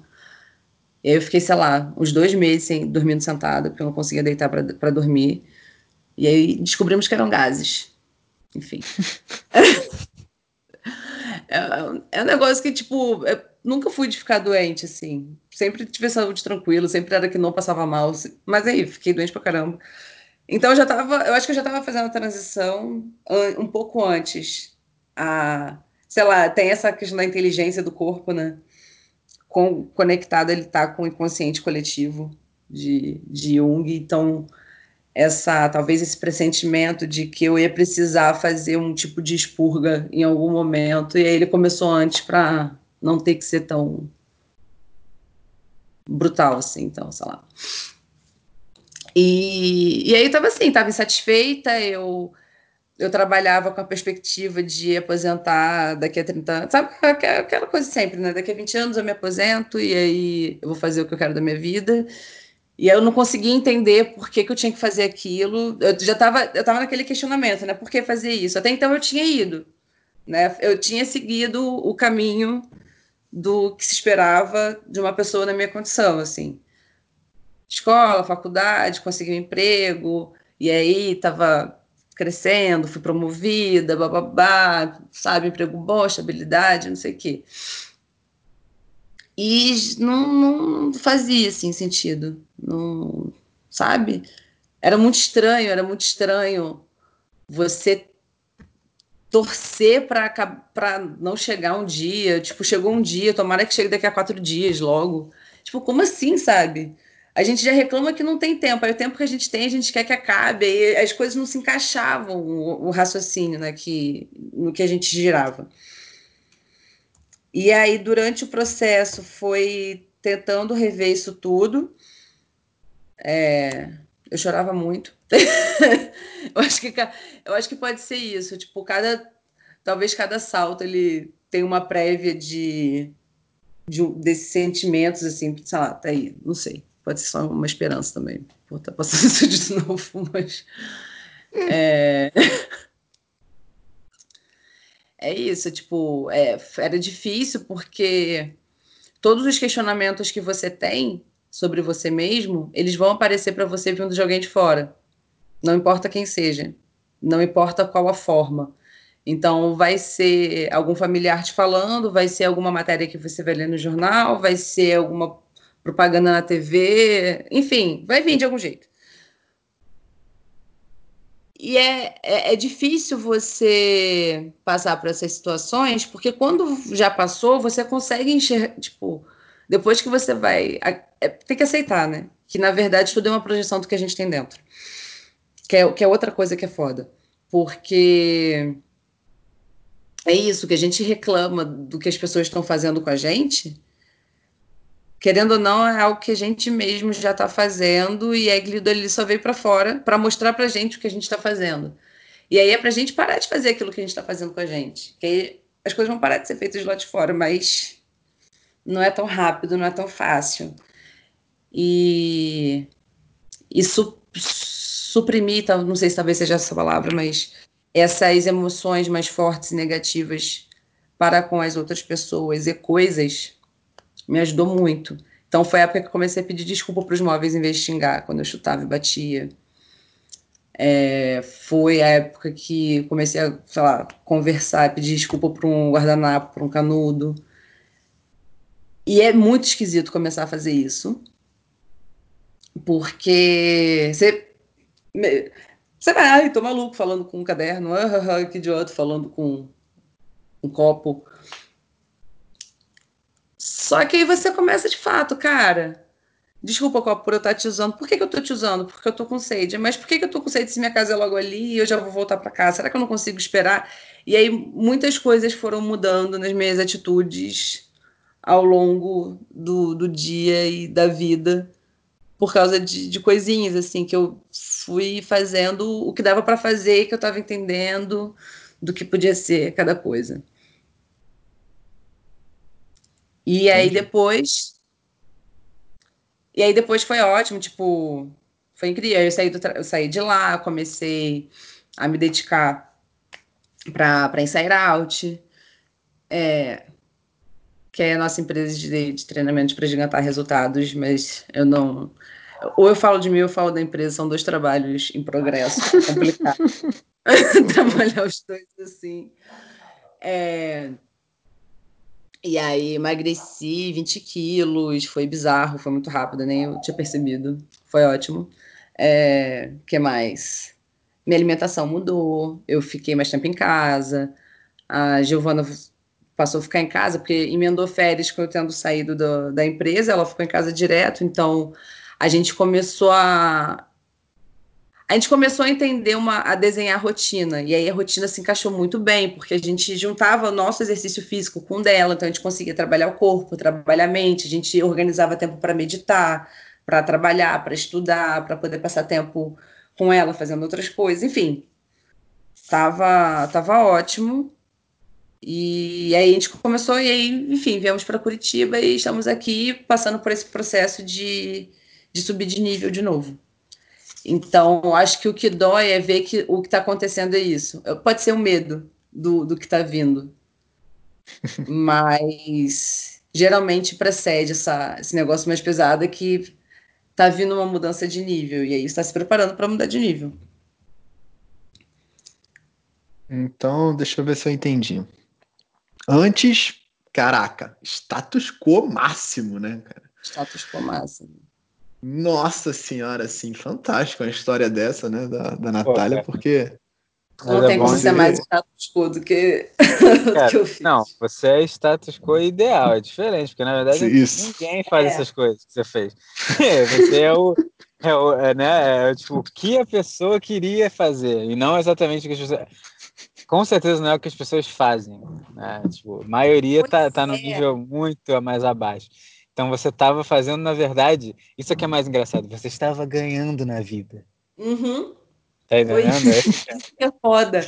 E eu fiquei, sei lá, uns dois meses sem, dormindo sentada, porque eu não conseguia deitar para dormir. E aí descobrimos que eram gases. Enfim. é, é um negócio que, tipo, eu nunca fui de ficar doente, assim. Sempre tive saúde tranquila, sempre era que não passava mal. Mas aí, fiquei doente pra caramba. Então eu já tava, eu acho que eu já estava fazendo a transição um pouco antes. A, sei lá, tem essa questão da inteligência do corpo, né? Com, conectado ele tá com o inconsciente coletivo de, de Jung, então essa talvez esse pressentimento de que eu ia precisar fazer um tipo de expurga em algum momento e aí ele começou antes para não ter que ser tão brutal assim, então, sei lá. E, e aí eu tava assim, tava insatisfeita, eu eu trabalhava com a perspectiva de aposentar daqui a 30 anos, sabe? Aquela coisa sempre, né? Daqui a 20 anos eu me aposento e aí eu vou fazer o que eu quero da minha vida. E eu não conseguia entender por que, que eu tinha que fazer aquilo. Eu já estava eu tava naquele questionamento, né? Por que fazer isso? Até então eu tinha ido, né? Eu tinha seguido o caminho do que se esperava de uma pessoa na minha condição, assim escola, faculdade, consegui um emprego, e aí estava crescendo, fui promovida, bababá, sabe, emprego bom, estabilidade, não sei o quê. E não, não fazia, assim, sentido, não, sabe? Era muito estranho, era muito estranho você torcer para não chegar um dia, tipo, chegou um dia, tomara que chegue daqui a quatro dias logo. Tipo, como assim, sabe? A gente já reclama que não tem tempo. Aí o tempo que a gente tem, a gente quer que acabe. Aí as coisas não se encaixavam, o, o raciocínio, né, que, no que a gente girava. E aí, durante o processo, foi tentando rever isso tudo. É, eu chorava muito. eu, acho que, eu acho que pode ser isso. Tipo, cada. Talvez cada salto ele tem uma prévia de, de desses sentimentos, assim, sei lá, tá aí, não sei pode ser só uma esperança também. Vou estar passando isso de novo, mas. É, é isso, tipo, é, era difícil porque todos os questionamentos que você tem sobre você mesmo, eles vão aparecer para você vindo de alguém de fora. Não importa quem seja, não importa qual a forma. Então, vai ser algum familiar te falando, vai ser alguma matéria que você vai ler no jornal, vai ser alguma propaganda na TV, enfim, vai vir de algum jeito. E é, é, é, difícil você passar por essas situações, porque quando já passou, você consegue enxergar, tipo, depois que você vai. É, tem que aceitar, né? Que na verdade tudo é uma projeção do que a gente tem dentro. Que é, que é outra coisa que é foda. Porque é isso, que a gente reclama do que as pessoas estão fazendo com a gente querendo ou não, é algo que a gente mesmo já está fazendo e a Glido ali só veio para fora para mostrar para gente o que a gente está fazendo. E aí é para a gente parar de fazer aquilo que a gente está fazendo com a gente. Que aí as coisas vão parar de ser feitas lá de fora, mas não é tão rápido, não é tão fácil. E isso suprimir, não sei se talvez seja essa palavra, mas essas emoções mais fortes e negativas para com as outras pessoas e coisas me ajudou muito. Então foi a época que comecei a pedir desculpa para os móveis em vez de xingar, quando eu chutava e batia. É, foi a época que comecei a, sei lá, conversar, pedir desculpa para um guardanapo, para um canudo. E é muito esquisito começar a fazer isso, porque você, você vai, ai, tô maluco falando com um caderno, ah, que idiota falando com um copo. Só que aí você começa de fato, cara. Desculpa, Copo, por eu estar te usando. Por que, que eu tô te usando? Porque eu tô com sede. Mas por que, que eu tô com sede se minha casa é logo ali e eu já vou voltar para casa? Será que eu não consigo esperar? E aí muitas coisas foram mudando nas minhas atitudes ao longo do, do dia e da vida por causa de, de coisinhas assim que eu fui fazendo o que dava para fazer, que eu estava entendendo do que podia ser cada coisa. E aí depois e aí depois foi ótimo, tipo, foi incrível. Eu saí, do eu saí de lá, comecei a me dedicar para Inside Out, é, que é a nossa empresa de, de treinamento para gigantar resultados, mas eu não. Ou eu falo de mim ou eu falo da empresa, são dois trabalhos em progresso, é complicado. Trabalhar os dois assim. É, e aí emagreci 20 quilos, foi bizarro, foi muito rápido, nem eu tinha percebido. Foi ótimo. É, que mais? Minha alimentação mudou, eu fiquei mais tempo em casa. A Giovana passou a ficar em casa, porque emendou férias com eu tendo saído do, da empresa, ela ficou em casa direto, então a gente começou a, a gente começou a entender uma, a desenhar rotina, e aí a rotina se encaixou muito bem, porque a gente juntava o nosso exercício físico com o dela, então a gente conseguia trabalhar o corpo, trabalhar a mente, a gente organizava tempo para meditar, para trabalhar, para estudar, para poder passar tempo com ela fazendo outras coisas, enfim. Tava, tava ótimo. E aí a gente começou, e aí, enfim, viemos para Curitiba e estamos aqui passando por esse processo de, de subir de nível de novo. Então, acho que o que dói é ver que o que está acontecendo é isso. Pode ser o um medo do, do que está vindo, mas geralmente precede essa, esse negócio mais pesado que está vindo uma mudança de nível e aí está se preparando para mudar de nível. Então, deixa eu ver se eu entendi. Antes, caraca, status quo máximo, né, cara? Status quo máximo. Nossa senhora, assim, fantástico a história dessa, né, da, da Natália, Pô, porque. Não tem é como ser mais status quo do que, cara, que eu fiz. Não, você é status quo ideal, é diferente, porque na verdade Isso. ninguém faz é. essas coisas que você fez. você é o. É, o, é, né, é, tipo, o que a pessoa queria fazer, e não exatamente o que as pessoas. Com certeza não é o que as pessoas fazem. Né? Tipo, a maioria tá, tá no é. nível muito mais abaixo. Então você estava fazendo, na verdade, isso aqui é mais engraçado, você estava ganhando na vida. Uhum. Tá entendendo? Isso que é foda.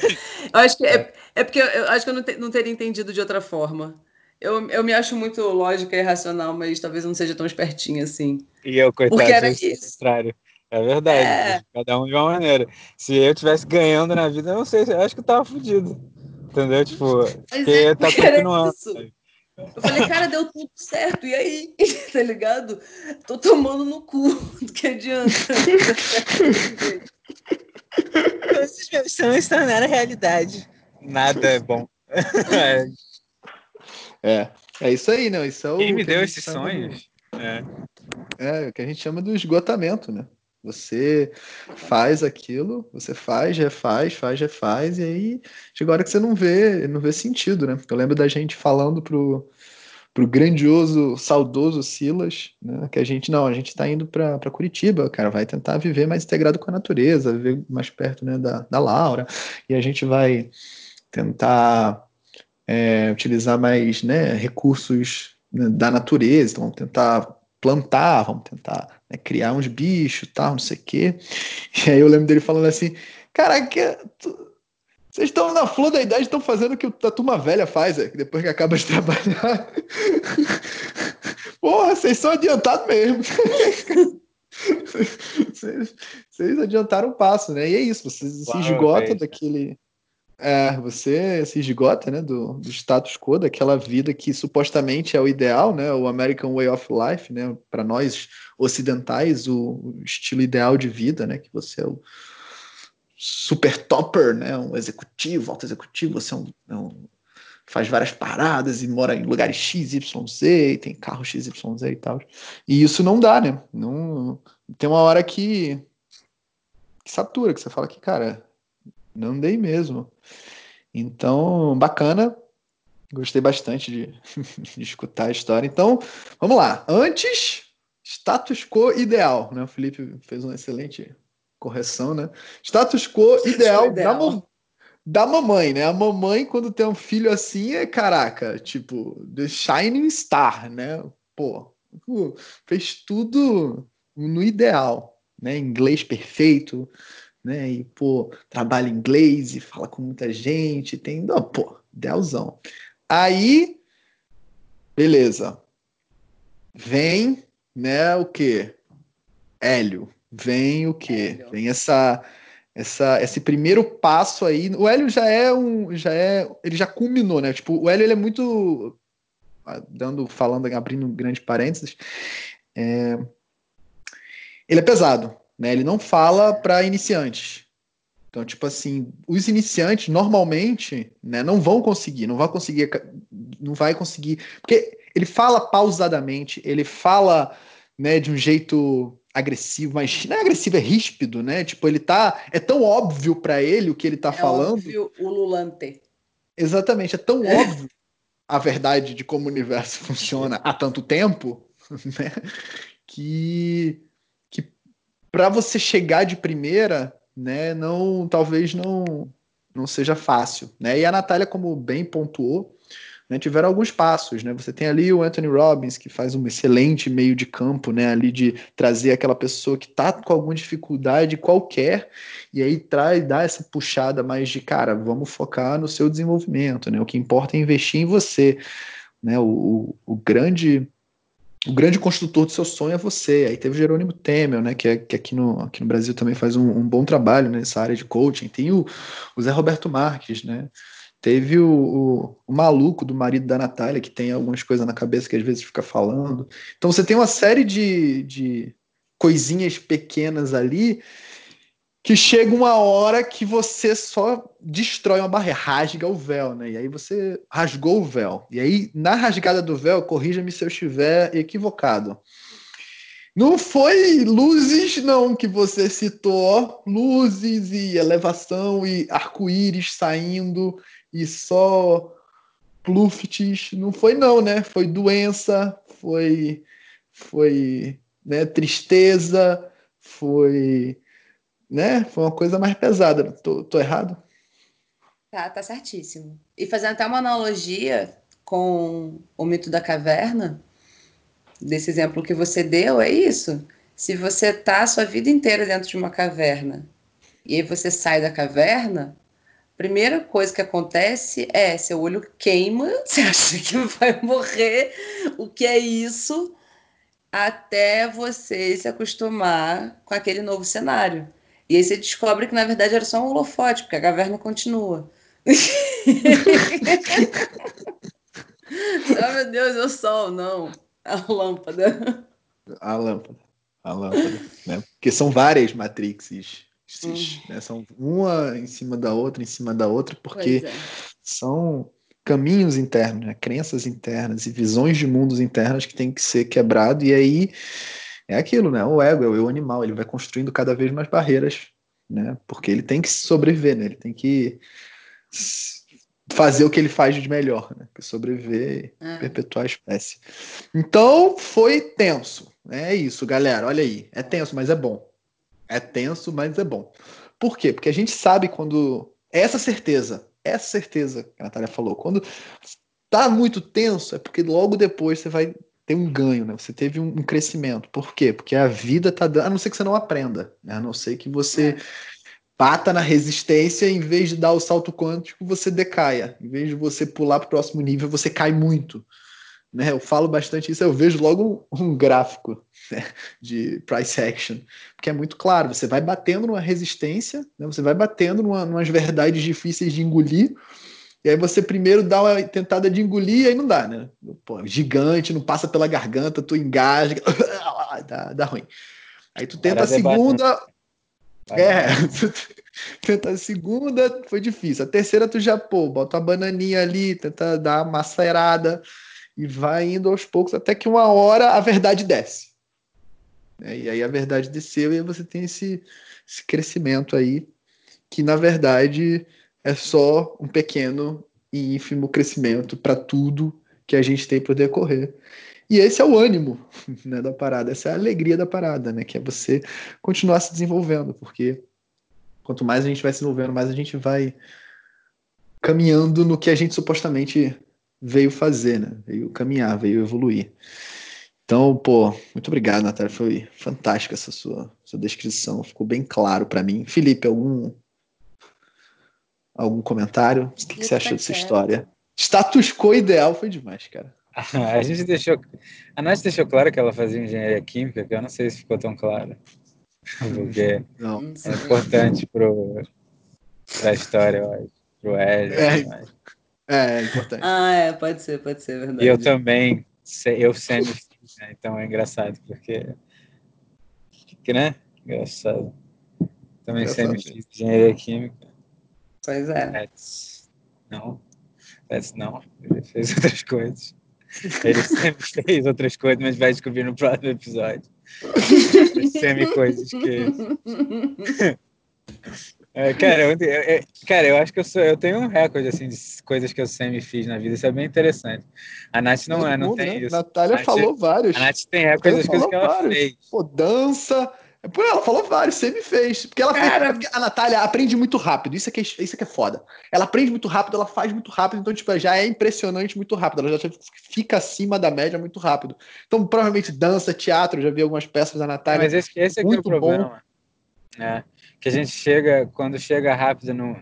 Eu acho que é, é porque eu, eu acho que eu não, te, não teria entendido de outra forma. Eu, eu me acho muito lógica e racional, mas talvez não seja tão espertinha assim. E eu, coitado, porque era isso. contrário. É verdade. É. Cada um de uma maneira. Se eu tivesse ganhando na vida, eu não sei, eu acho que eu tava fudido. Entendeu? Tipo, mas porque é, tá continuando. Eu falei, cara, deu tudo certo, e aí? tá ligado? Tô tomando no cu, do que adianta? Esses meus sonhos tornaram realidade. Nada é bom. é, é isso aí, não. Isso é o Quem me deu esses sonhos? É. é, o que a gente chama do esgotamento, né? Você faz aquilo, você faz, refaz, faz, refaz, e aí chega hora que você não vê, não vê sentido, né? Eu lembro da gente falando pro, pro grandioso, saudoso Silas, né? Que a gente, não, a gente está indo para Curitiba, cara, vai tentar viver mais integrado com a natureza, viver mais perto né, da, da Laura, e a gente vai tentar é, utilizar mais né, recursos né, da natureza, então vamos tentar plantar, vamos tentar né, criar uns bichos, tal, não sei o quê. E aí eu lembro dele falando assim, cara, que, tu, vocês estão na flor da idade, estão fazendo o que a turma velha faz, é, depois que acaba de trabalhar. Porra, vocês são adiantados mesmo. vocês, vocês adiantaram o passo, né? E é isso, você se esgota daquele é, você se esgota, né, do, do status quo, daquela vida que supostamente é o ideal, né, o American Way of Life, né, para nós ocidentais, o, o, estilo ideal de vida, né, que você é o super topper, né, um executivo, alto executivo, você é um, é um faz várias paradas e mora em lugares XYZ, e tem carro XYZ e tal. E isso não dá, né? Não, tem uma hora que, que satura, que você fala que, cara, não dei mesmo. Então, bacana. Gostei bastante de, de, escutar a história. Então, vamos lá. Antes, status quo ideal, né? O Felipe fez uma excelente correção, né? Status quo ideal, ideal. Da, da mamãe, né? A mamãe, quando tem um filho assim, é caraca, tipo, The Shining Star, né? Pô, fez tudo no ideal, né? Inglês perfeito, né? E, pô, trabalha inglês e fala com muita gente, tem, não, pô, idealzão. Aí, beleza. Vem, né, o quê? Hélio. Vem o quê? Hélio. Vem essa essa, esse primeiro passo aí. O Hélio já é um. já é Ele já culminou, né? Tipo, o Hélio ele é muito. Dando, falando, abrindo um grande parênteses. É, ele é pesado, né? Ele não fala para iniciantes. Então, tipo assim, os iniciantes normalmente, né, não vão conseguir, não vai conseguir, não vai conseguir, porque ele fala pausadamente, ele fala, né, de um jeito agressivo, mas não é agressivo, é ríspido, né? Tipo, ele tá. É tão óbvio para ele o que ele tá é falando. Óbvio, ululante. Exatamente, é tão óbvio a verdade de como o universo funciona há tanto tempo, né? Que para você chegar de primeira, né? Não, talvez não, não seja fácil, né? E a Natália, como bem pontuou, né, tiveram alguns passos, né? Você tem ali o Anthony Robbins, que faz um excelente meio de campo, né? Ali de trazer aquela pessoa que está com alguma dificuldade qualquer, e aí traz, dá essa puxada mais de, cara, vamos focar no seu desenvolvimento, né? O que importa é investir em você. Né? O, o, o grande o grande construtor do seu sonho é você. Aí teve o Jerônimo Temel, né, que, é, que aqui, no, aqui no Brasil também faz um, um bom trabalho nessa área de coaching. Tem o, o Zé Roberto Marques, né, Teve o, o, o, maluco do marido da Natália, que tem algumas coisas na cabeça que às vezes fica falando. Então você tem uma série de, de coisinhas pequenas ali que chega uma hora que você só destrói uma barreira, rasga o véu, né? E aí você rasgou o véu. E aí, na rasgada do véu, corrija-me se eu estiver equivocado. Não foi luzes, não, que você citou, luzes e elevação e arco-íris saindo e só plufts, não foi não, né? Foi doença, foi foi, né, tristeza, foi, né? Foi uma coisa mais pesada. Tô, tô errado? Tá, tá certíssimo. E fazendo até uma analogia com o mito da caverna, desse exemplo que você deu, é isso. Se você tá a sua vida inteira dentro de uma caverna e aí você sai da caverna, primeira coisa que acontece é seu olho queima, você acha que vai morrer, o que é isso, até você se acostumar com aquele novo cenário. E aí você descobre que na verdade era só um holofote, porque a caverna continua. oh meu Deus, é o sol, não. A lâmpada. A lâmpada. A lâmpada. Né? Porque são várias matrices Hum. Né? São uma em cima da outra, em cima da outra, porque é. são caminhos internos, né? crenças internas e visões de mundos internas que tem que ser quebrado, e aí é aquilo, né? O ego, é o eu animal, ele vai construindo cada vez mais barreiras, né? Porque ele tem que sobreviver, né? Ele tem que fazer o que ele faz de melhor, né? Sobreviver e é. perpetuar a espécie. Então, foi tenso. É isso, galera. Olha aí. É tenso, mas é bom. É tenso, mas é bom. Por quê? Porque a gente sabe quando. Essa certeza, essa certeza que a Natália falou, quando tá muito tenso, é porque logo depois você vai ter um ganho, né? Você teve um, crescimento. Por quê? Porque a vida tá dando. A não ser que você não aprenda, né? A não ser que você é. bata na resistência, em vez de dar o salto quântico, você decaia. Em vez de você pular para o próximo nível, você cai muito. Né? Eu falo bastante isso, eu vejo logo um gráfico né, de price action, porque é muito claro, você vai batendo numa resistência, né, você vai batendo numa, umas verdades difíceis de engolir, e aí você primeiro dá uma tentada de engolir e aí não dá, né? Pô, gigante, não passa pela garganta, tu engasga, dá, dá ruim. Aí tu tenta a segunda. É, tenta a segunda, foi difícil. A terceira tu já, pô, bota a bananinha ali, tenta dar uma macerada e vai indo aos poucos até que uma hora a verdade desce. É, e aí a verdade desceu e aí você tem esse, esse crescimento aí que na verdade é só um pequeno e ínfimo crescimento para tudo que a gente tem por decorrer. E esse é o ânimo né, da parada, essa é a alegria da parada, né? Que é você continuar se desenvolvendo, porque quanto mais a gente vai se desenvolvendo, mais a gente vai caminhando no que a gente supostamente veio fazer, né? Veio caminhar, veio evoluir. Então, pô, muito obrigado, Natália. Foi fantástica essa sua, sua descrição. Ficou bem claro para mim. Felipe, algum algum comentário? O que, que você achou dessa história? Status quo ideal foi demais, cara. a gente deixou. A Nath deixou claro que ela fazia engenharia química, que eu não sei se ficou tão claro. Porque não. é importante pro, pra história, eu acho. Pro Hélio. É, mas... é, é importante. Ah, é, pode ser, pode ser, verdade. E eu também, eu semi né? Então é engraçado, porque. Que, né? Engraçado. Também semi engenharia química. Pois é. Pets, não. Pets não. Ele fez outras coisas. Ele sempre fez outras coisas, mas vai descobrir no próximo episódio. Semi-coisas que. É, cara, eu, eu, cara, eu acho que eu, sou, eu tenho um recorde assim, de coisas que eu semi fiz na vida. Isso é bem interessante. A Nath não, é, não tem né? isso. Natália Nath, falou vários. A Nath tem recorde das coisas que ela vários. fez. Pô, dança, Pô, ela falou vários, sempre fez. Porque ela Cara... fez, a Natália aprende muito rápido. Isso é, que é, isso é que é foda. Ela aprende muito rápido, ela faz muito rápido, então, tipo, já é impressionante muito rápido. Ela já fica acima da média muito rápido. Então, provavelmente dança, teatro, já vi algumas peças da Natália. Mas esse, esse é, é o problema. Né? Que a gente chega, quando chega rápido no,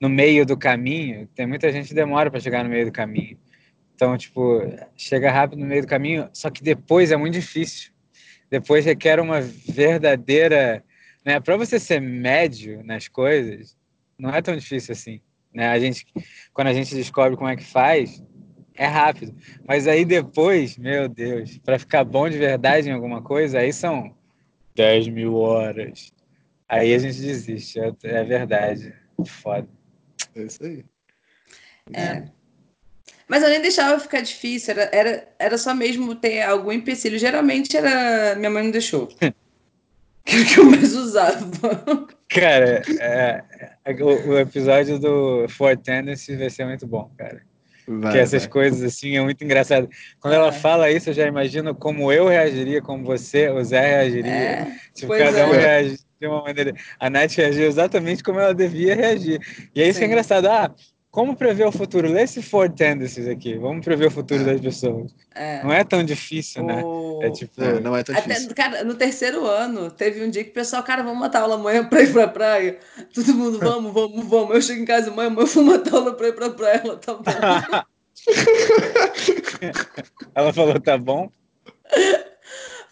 no meio do caminho, tem muita gente que demora para chegar no meio do caminho. Então, tipo, chega rápido no meio do caminho, só que depois é muito difícil depois requer uma verdadeira. Né? Para você ser médio nas coisas, não é tão difícil assim. Né? A gente, quando a gente descobre como é que faz, é rápido. Mas aí depois, meu Deus, para ficar bom de verdade em alguma coisa, aí são 10 mil horas. Aí a gente desiste, é, é verdade. Foda. É isso aí. É. Mas eu nem deixava ficar difícil, era, era, era só mesmo ter algum empecilho. Geralmente era. Minha mãe não deixou. que é o que eu mais usava. Cara, é, é, o, o, episódio do Ford Tendency vai ser muito bom, cara. Vai, Porque essas vai. coisas assim é muito engraçado. Quando ela fala isso, eu já imagino como eu reagiria, como você, o Zé reagiria. É, tipo, cada um é. reage de uma maneira. A Nath reagiu exatamente como ela devia reagir. E é isso Sim. que é engraçado. Ah, como prever o futuro? Lê esse Ford Tendencies aqui. Vamos prever o futuro das pessoas. É. Não é tão difícil, né? o... né? É tipo. É, não é tão Até, difícil. Cara, no terceiro ano, teve um dia que o pessoal, cara, vamos matar aula amanhã pra ir pra praia. Todo mundo, vamos, vamos, vamos. Eu chego em casa, mãe, mãe, eu vou matar aula pra ir pra praia. Ela tá bom. Ela falou, tá bom?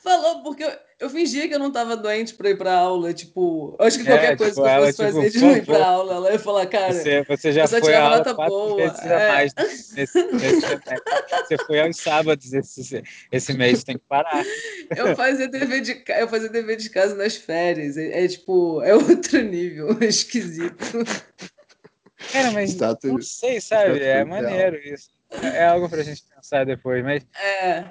Falou, porque eu, eu fingia que eu não tava doente pra ir pra aula. Tipo, acho que é, qualquer é, coisa tipo, que eu fosse ela, fazer tipo, de não ir pra aula, ela ia falar, cara. Você, você já foi a aula nota boa. É. mais nesse, nesse Você foi aos sábados esse, esse mês, tem que parar. Eu fazia dever de, eu fazia dever de casa nas férias. É, é tipo, é outro nível, é esquisito. Cara, mas Status, não sei, sabe? É maneiro isso. É algo pra gente pensar depois, mas. É.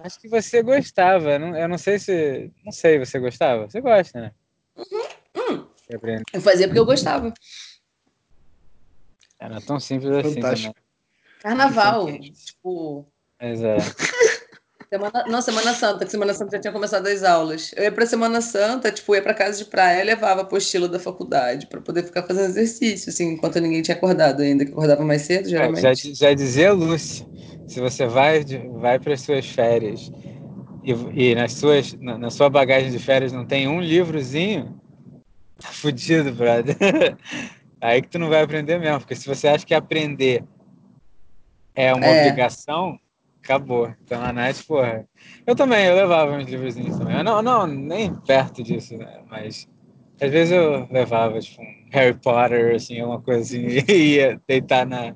Acho que você gostava. Eu não sei se. Não sei, você gostava? Você gosta, né? Uhum. Hum. Eu fazia porque eu gostava. Era tão simples assim Fantástico. também. Carnaval. tipo. Exato. Semana, não, Semana Santa, que Semana Santa já tinha começado as aulas. Eu ia pra Semana Santa, tipo, ia pra casa de praia e levava a apostila da faculdade para poder ficar fazendo exercício, assim, enquanto ninguém tinha acordado ainda, que acordava mais cedo, geralmente. É, já, já dizia Lúcia, se você vai, vai para as suas férias e, e, nas suas, na, na, sua bagagem de férias não tem um livrozinho, tá fudido, brother. Aí que tu não vai aprender mesmo, porque se você acha que aprender é uma é. obrigação, acabou. Então a Nath, porra. Eu também, eu levava uns livrozinhos também. não, não, nem perto disso, né? Mas às vezes eu levava, tipo, um Harry Potter, assim, uma coisa assim, e ia deitar na,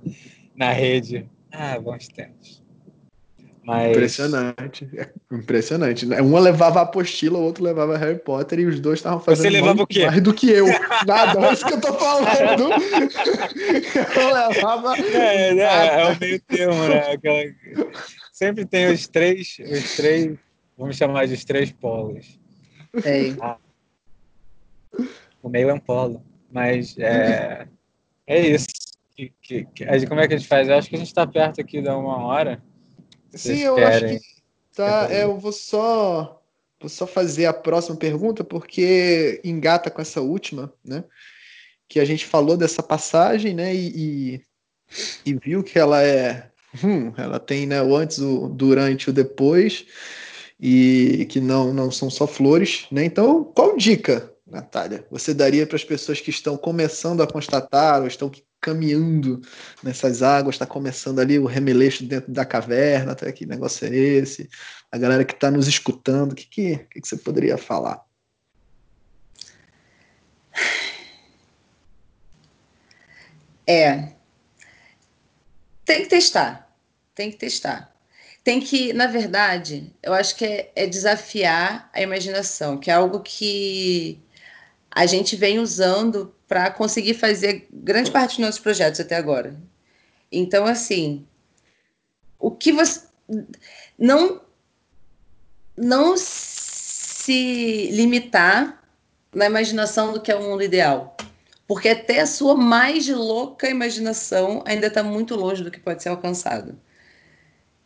na rede. Ah, bons tempos. Mas... Impressionante. Impressionante. Né? Um levava a apostila, o outro levava Harry Potter e os dois estavam fazendo Você levava o quê? mais do que eu. Nada, é isso que eu tô falando. eu levava. É, é, é o meio termo, né? Aquela... Sempre tem os três, os três, vamos chamar de os três polos. Tem. Ah. O meio é um polo. Mas é, é isso. Que, que, que, como é que a gente faz? Eu acho que a gente está perto aqui da uma hora. Sim, eu querem. acho que tá. É, eu vou só, vou só fazer a próxima pergunta, porque engata com essa última, né? Que a gente falou dessa passagem, né? E, e, e viu que ela é. Hum, ela tem né, o antes, o durante o depois, e que não, não são só flores, né? Então, qual dica Natália, você daria para as pessoas que estão começando a constatar ou estão caminhando nessas águas, está começando ali o remeleixo dentro da caverna, até que negócio é esse? A galera que está nos escutando, o que, que, que, que você poderia falar? É. Tem que testar. Tem que testar. Tem que, na verdade, eu acho que é, é desafiar a imaginação, que é algo que a gente vem usando para conseguir fazer grande parte dos nossos projetos até agora. Então, assim, o que você. Não, não se limitar na imaginação do que é o mundo ideal. Porque até a sua mais louca imaginação ainda está muito longe do que pode ser alcançado.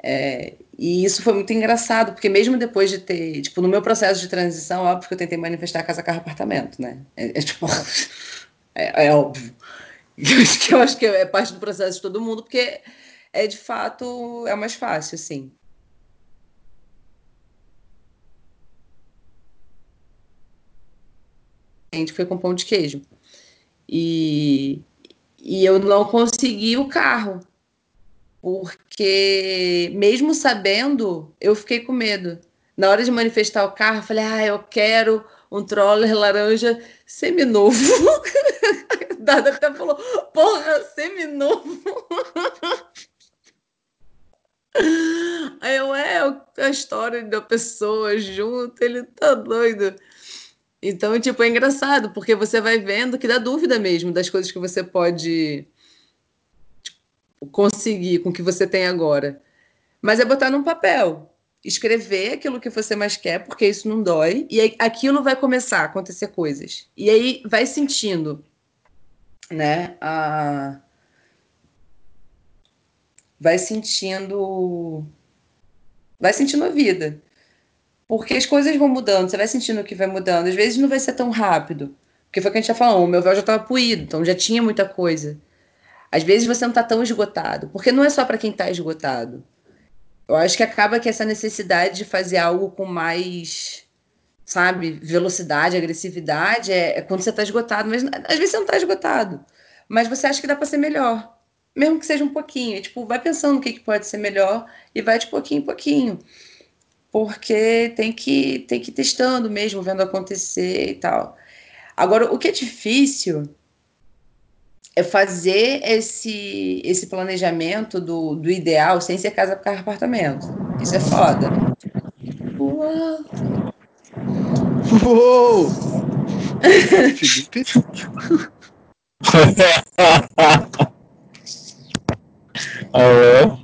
É, e isso foi muito engraçado, porque mesmo depois de ter, tipo, no meu processo de transição, óbvio que eu tentei manifestar casa, carro, apartamento, né? É, é tipo, é, é, óbvio. Eu acho que é parte do processo de todo mundo, porque é de fato, é mais fácil, assim. A gente foi com pão de queijo. E, e eu não consegui o carro porque mesmo sabendo, eu fiquei com medo. Na hora de manifestar o carro, eu falei: "Ah, eu quero um troller laranja seminovo". Dada até falou: "Porra, seminovo". Aí eu, é a história da pessoa junto, ele tá doido. Então, tipo, é engraçado, porque você vai vendo que dá dúvida mesmo das coisas que você pode conseguir com o que você tem agora. Mas é botar num papel, escrever aquilo que você mais quer, porque isso não dói, e aí aquilo vai começar a acontecer coisas. E aí vai sentindo, né? A... Vai sentindo. Vai sentindo a vida. Porque as coisas vão mudando, você vai sentindo que vai mudando. Às vezes não vai ser tão rápido. Porque foi o que a gente já falou, o meu véu já estava puído, então já tinha muita coisa. Às vezes você não está tão esgotado, porque não é só para quem está esgotado. Eu acho que acaba que essa necessidade de fazer algo com mais, sabe, velocidade, agressividade, é, é quando você está esgotado. Mas às vezes você não está esgotado, mas você acha que dá para ser melhor, mesmo que seja um pouquinho. É, tipo, vai pensando o que, que pode ser melhor e vai de pouquinho em pouquinho, porque tem que tem que ir testando mesmo, vendo acontecer e tal. Agora, o que é difícil é fazer esse, esse planejamento do, do ideal sem ser casa para apartamento. Isso é foda. Uou! Uou! Felipe? Alô?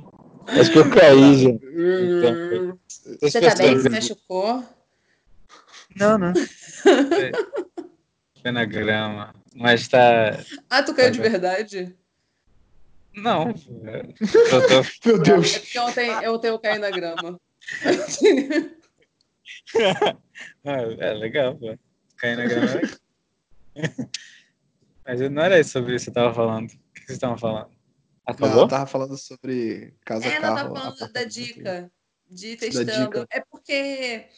Acho que eu caí, gente. Você tá bem? Você machucou? Não, não. Foi na grama. Mas tá. Ah, tu caiu de verdade? Não. Eu tô... Meu Deus. É porque ontem, ontem eu caí na grama. ah, é legal, pô. Cair na grama. Mas não era sobre isso que você tava falando. O que você tava falando? Acabou? Não, eu tava falando sobre casa é, carro. Ela tava falando da dica. De testando. Dica. É porque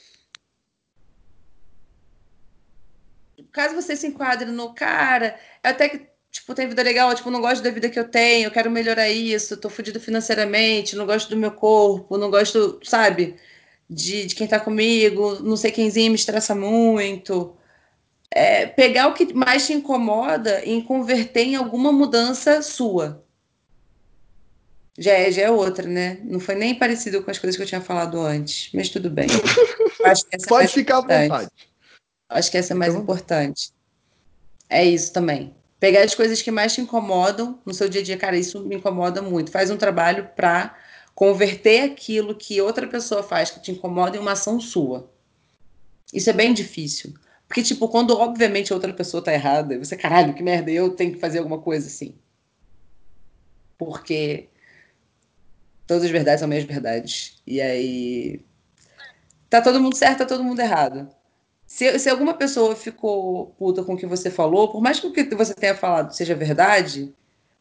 caso você se enquadre no cara, até que, tipo, tem vida legal, tipo, não gosto da vida que eu tenho, eu quero melhorar isso, tô fudido financeiramente, não gosto do meu corpo, não gosto, sabe, de, de quem tá comigo, não sei quemzinho me estressa muito. É, pegar o que mais te incomoda e converter em alguma mudança sua. Já é, já é outra, né? Não foi nem parecido com as coisas que eu tinha falado antes, mas tudo bem. Pode ficar à vontade. Acho que essa é mais então... importante. É isso também. Pegar as coisas que mais te incomodam no seu dia a dia. Cara, isso me incomoda muito. Faz um trabalho para converter aquilo que outra pessoa faz que te incomoda em uma ação sua. Isso é bem difícil. Porque, tipo, quando obviamente outra pessoa tá errada, você, caralho, que merda, eu tenho que fazer alguma coisa assim. porque todas as verdades são meias verdades. E aí tá todo mundo certo, tá todo mundo errado. Se, se alguma pessoa ficou puta com o que você falou, por mais que o que você tenha falado seja verdade,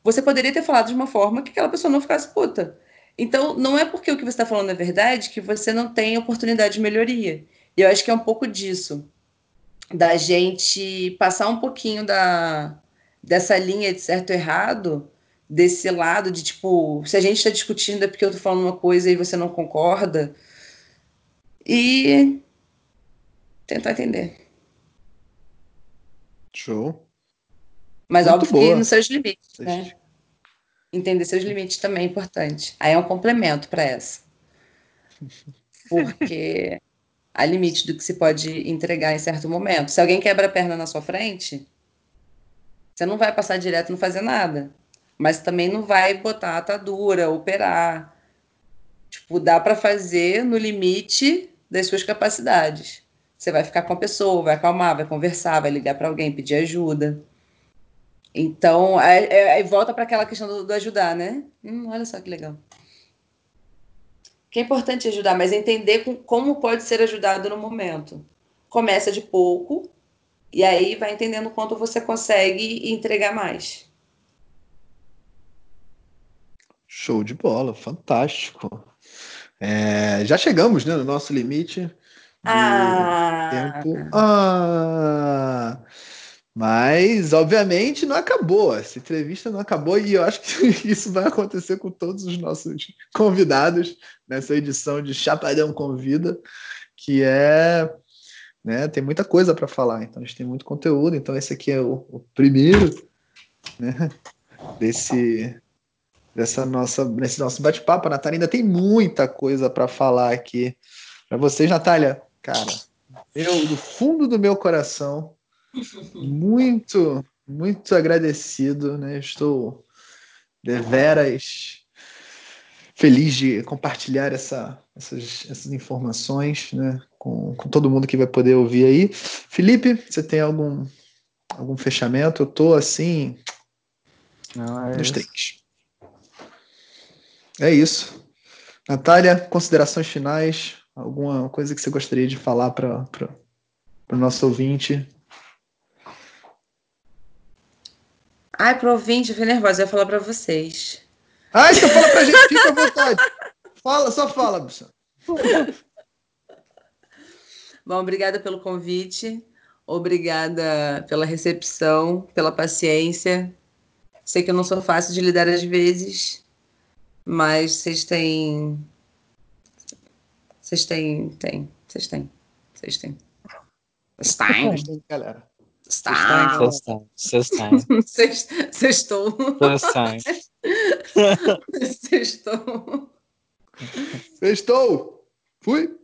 você poderia ter falado de uma forma que aquela pessoa não ficasse puta. Então, não é porque o que você está falando é verdade que você não tem oportunidade de melhoria. E eu acho que é um pouco disso, da gente passar um pouquinho da, dessa linha de certo e errado, desse lado de tipo, se a gente está discutindo é porque eu estou falando uma coisa e você não concorda, e tentar entender. Show. Mas Muito óbvio boa. que nos seus limites, né? Entender seus limites também é importante. Aí é um complemento para essa. Porque há limite do que se pode entregar em certo momento. Se alguém quebra a perna na sua frente, você não vai passar direto e não fazer nada. Mas também não vai botar atadura, operar. Tipo, dá para fazer no limite das suas capacidades. Você vai ficar com a pessoa, vai acalmar, vai conversar, vai ligar para alguém, pedir ajuda. Então, aí, aí volta para aquela questão do, do, ajudar, né? Hum, olha só que legal. Que é importante ajudar, mas entender com, como pode ser ajudado no momento. Começa de pouco, e aí vai entendendo quanto você consegue entregar mais. Show de bola, fantástico. É, já chegamos né, no nosso limite ah. tempo. Ah, mas, obviamente, não acabou. Essa entrevista não acabou e eu acho que isso vai acontecer com todos os nossos convidados nessa edição de Chapadão Convida, que é. Né, tem muita coisa para falar, então a gente tem muito conteúdo. Então, esse aqui é o, o primeiro né, desse, dessa nossa, nesse nosso bate-papo. A Natália ainda tem muita coisa para falar aqui para vocês, Natália. Cara, eu, do fundo do meu coração, muito, muito agradecido, né? Estou deveras feliz de compartilhar essa, essas, essas informações né, com, com todo mundo que vai poder ouvir aí. Felipe, você tem algum, algum fechamento? Eu tô assim. Não, é nos três. É isso. Natália, considerações finais? Alguma coisa que você gostaria de falar para o nosso ouvinte Ai, pro ouvinte, eu fiquei nervosa, eu ia falar pra vocês. Ai, então fala pra gente, fica à vontade. Fala, só fala, bicha. Bom, obrigada pelo convite, obrigada pela recepção, pela paciência. Sei que eu não sou fácil de lidar às vezes, mas vocês têm. Vocês têm. Tem. Vocês têm. Vocês têm. Vocês têm. Galera. Está. Sextou. Sextou. Sextou. Sextou. Sextou. Fui.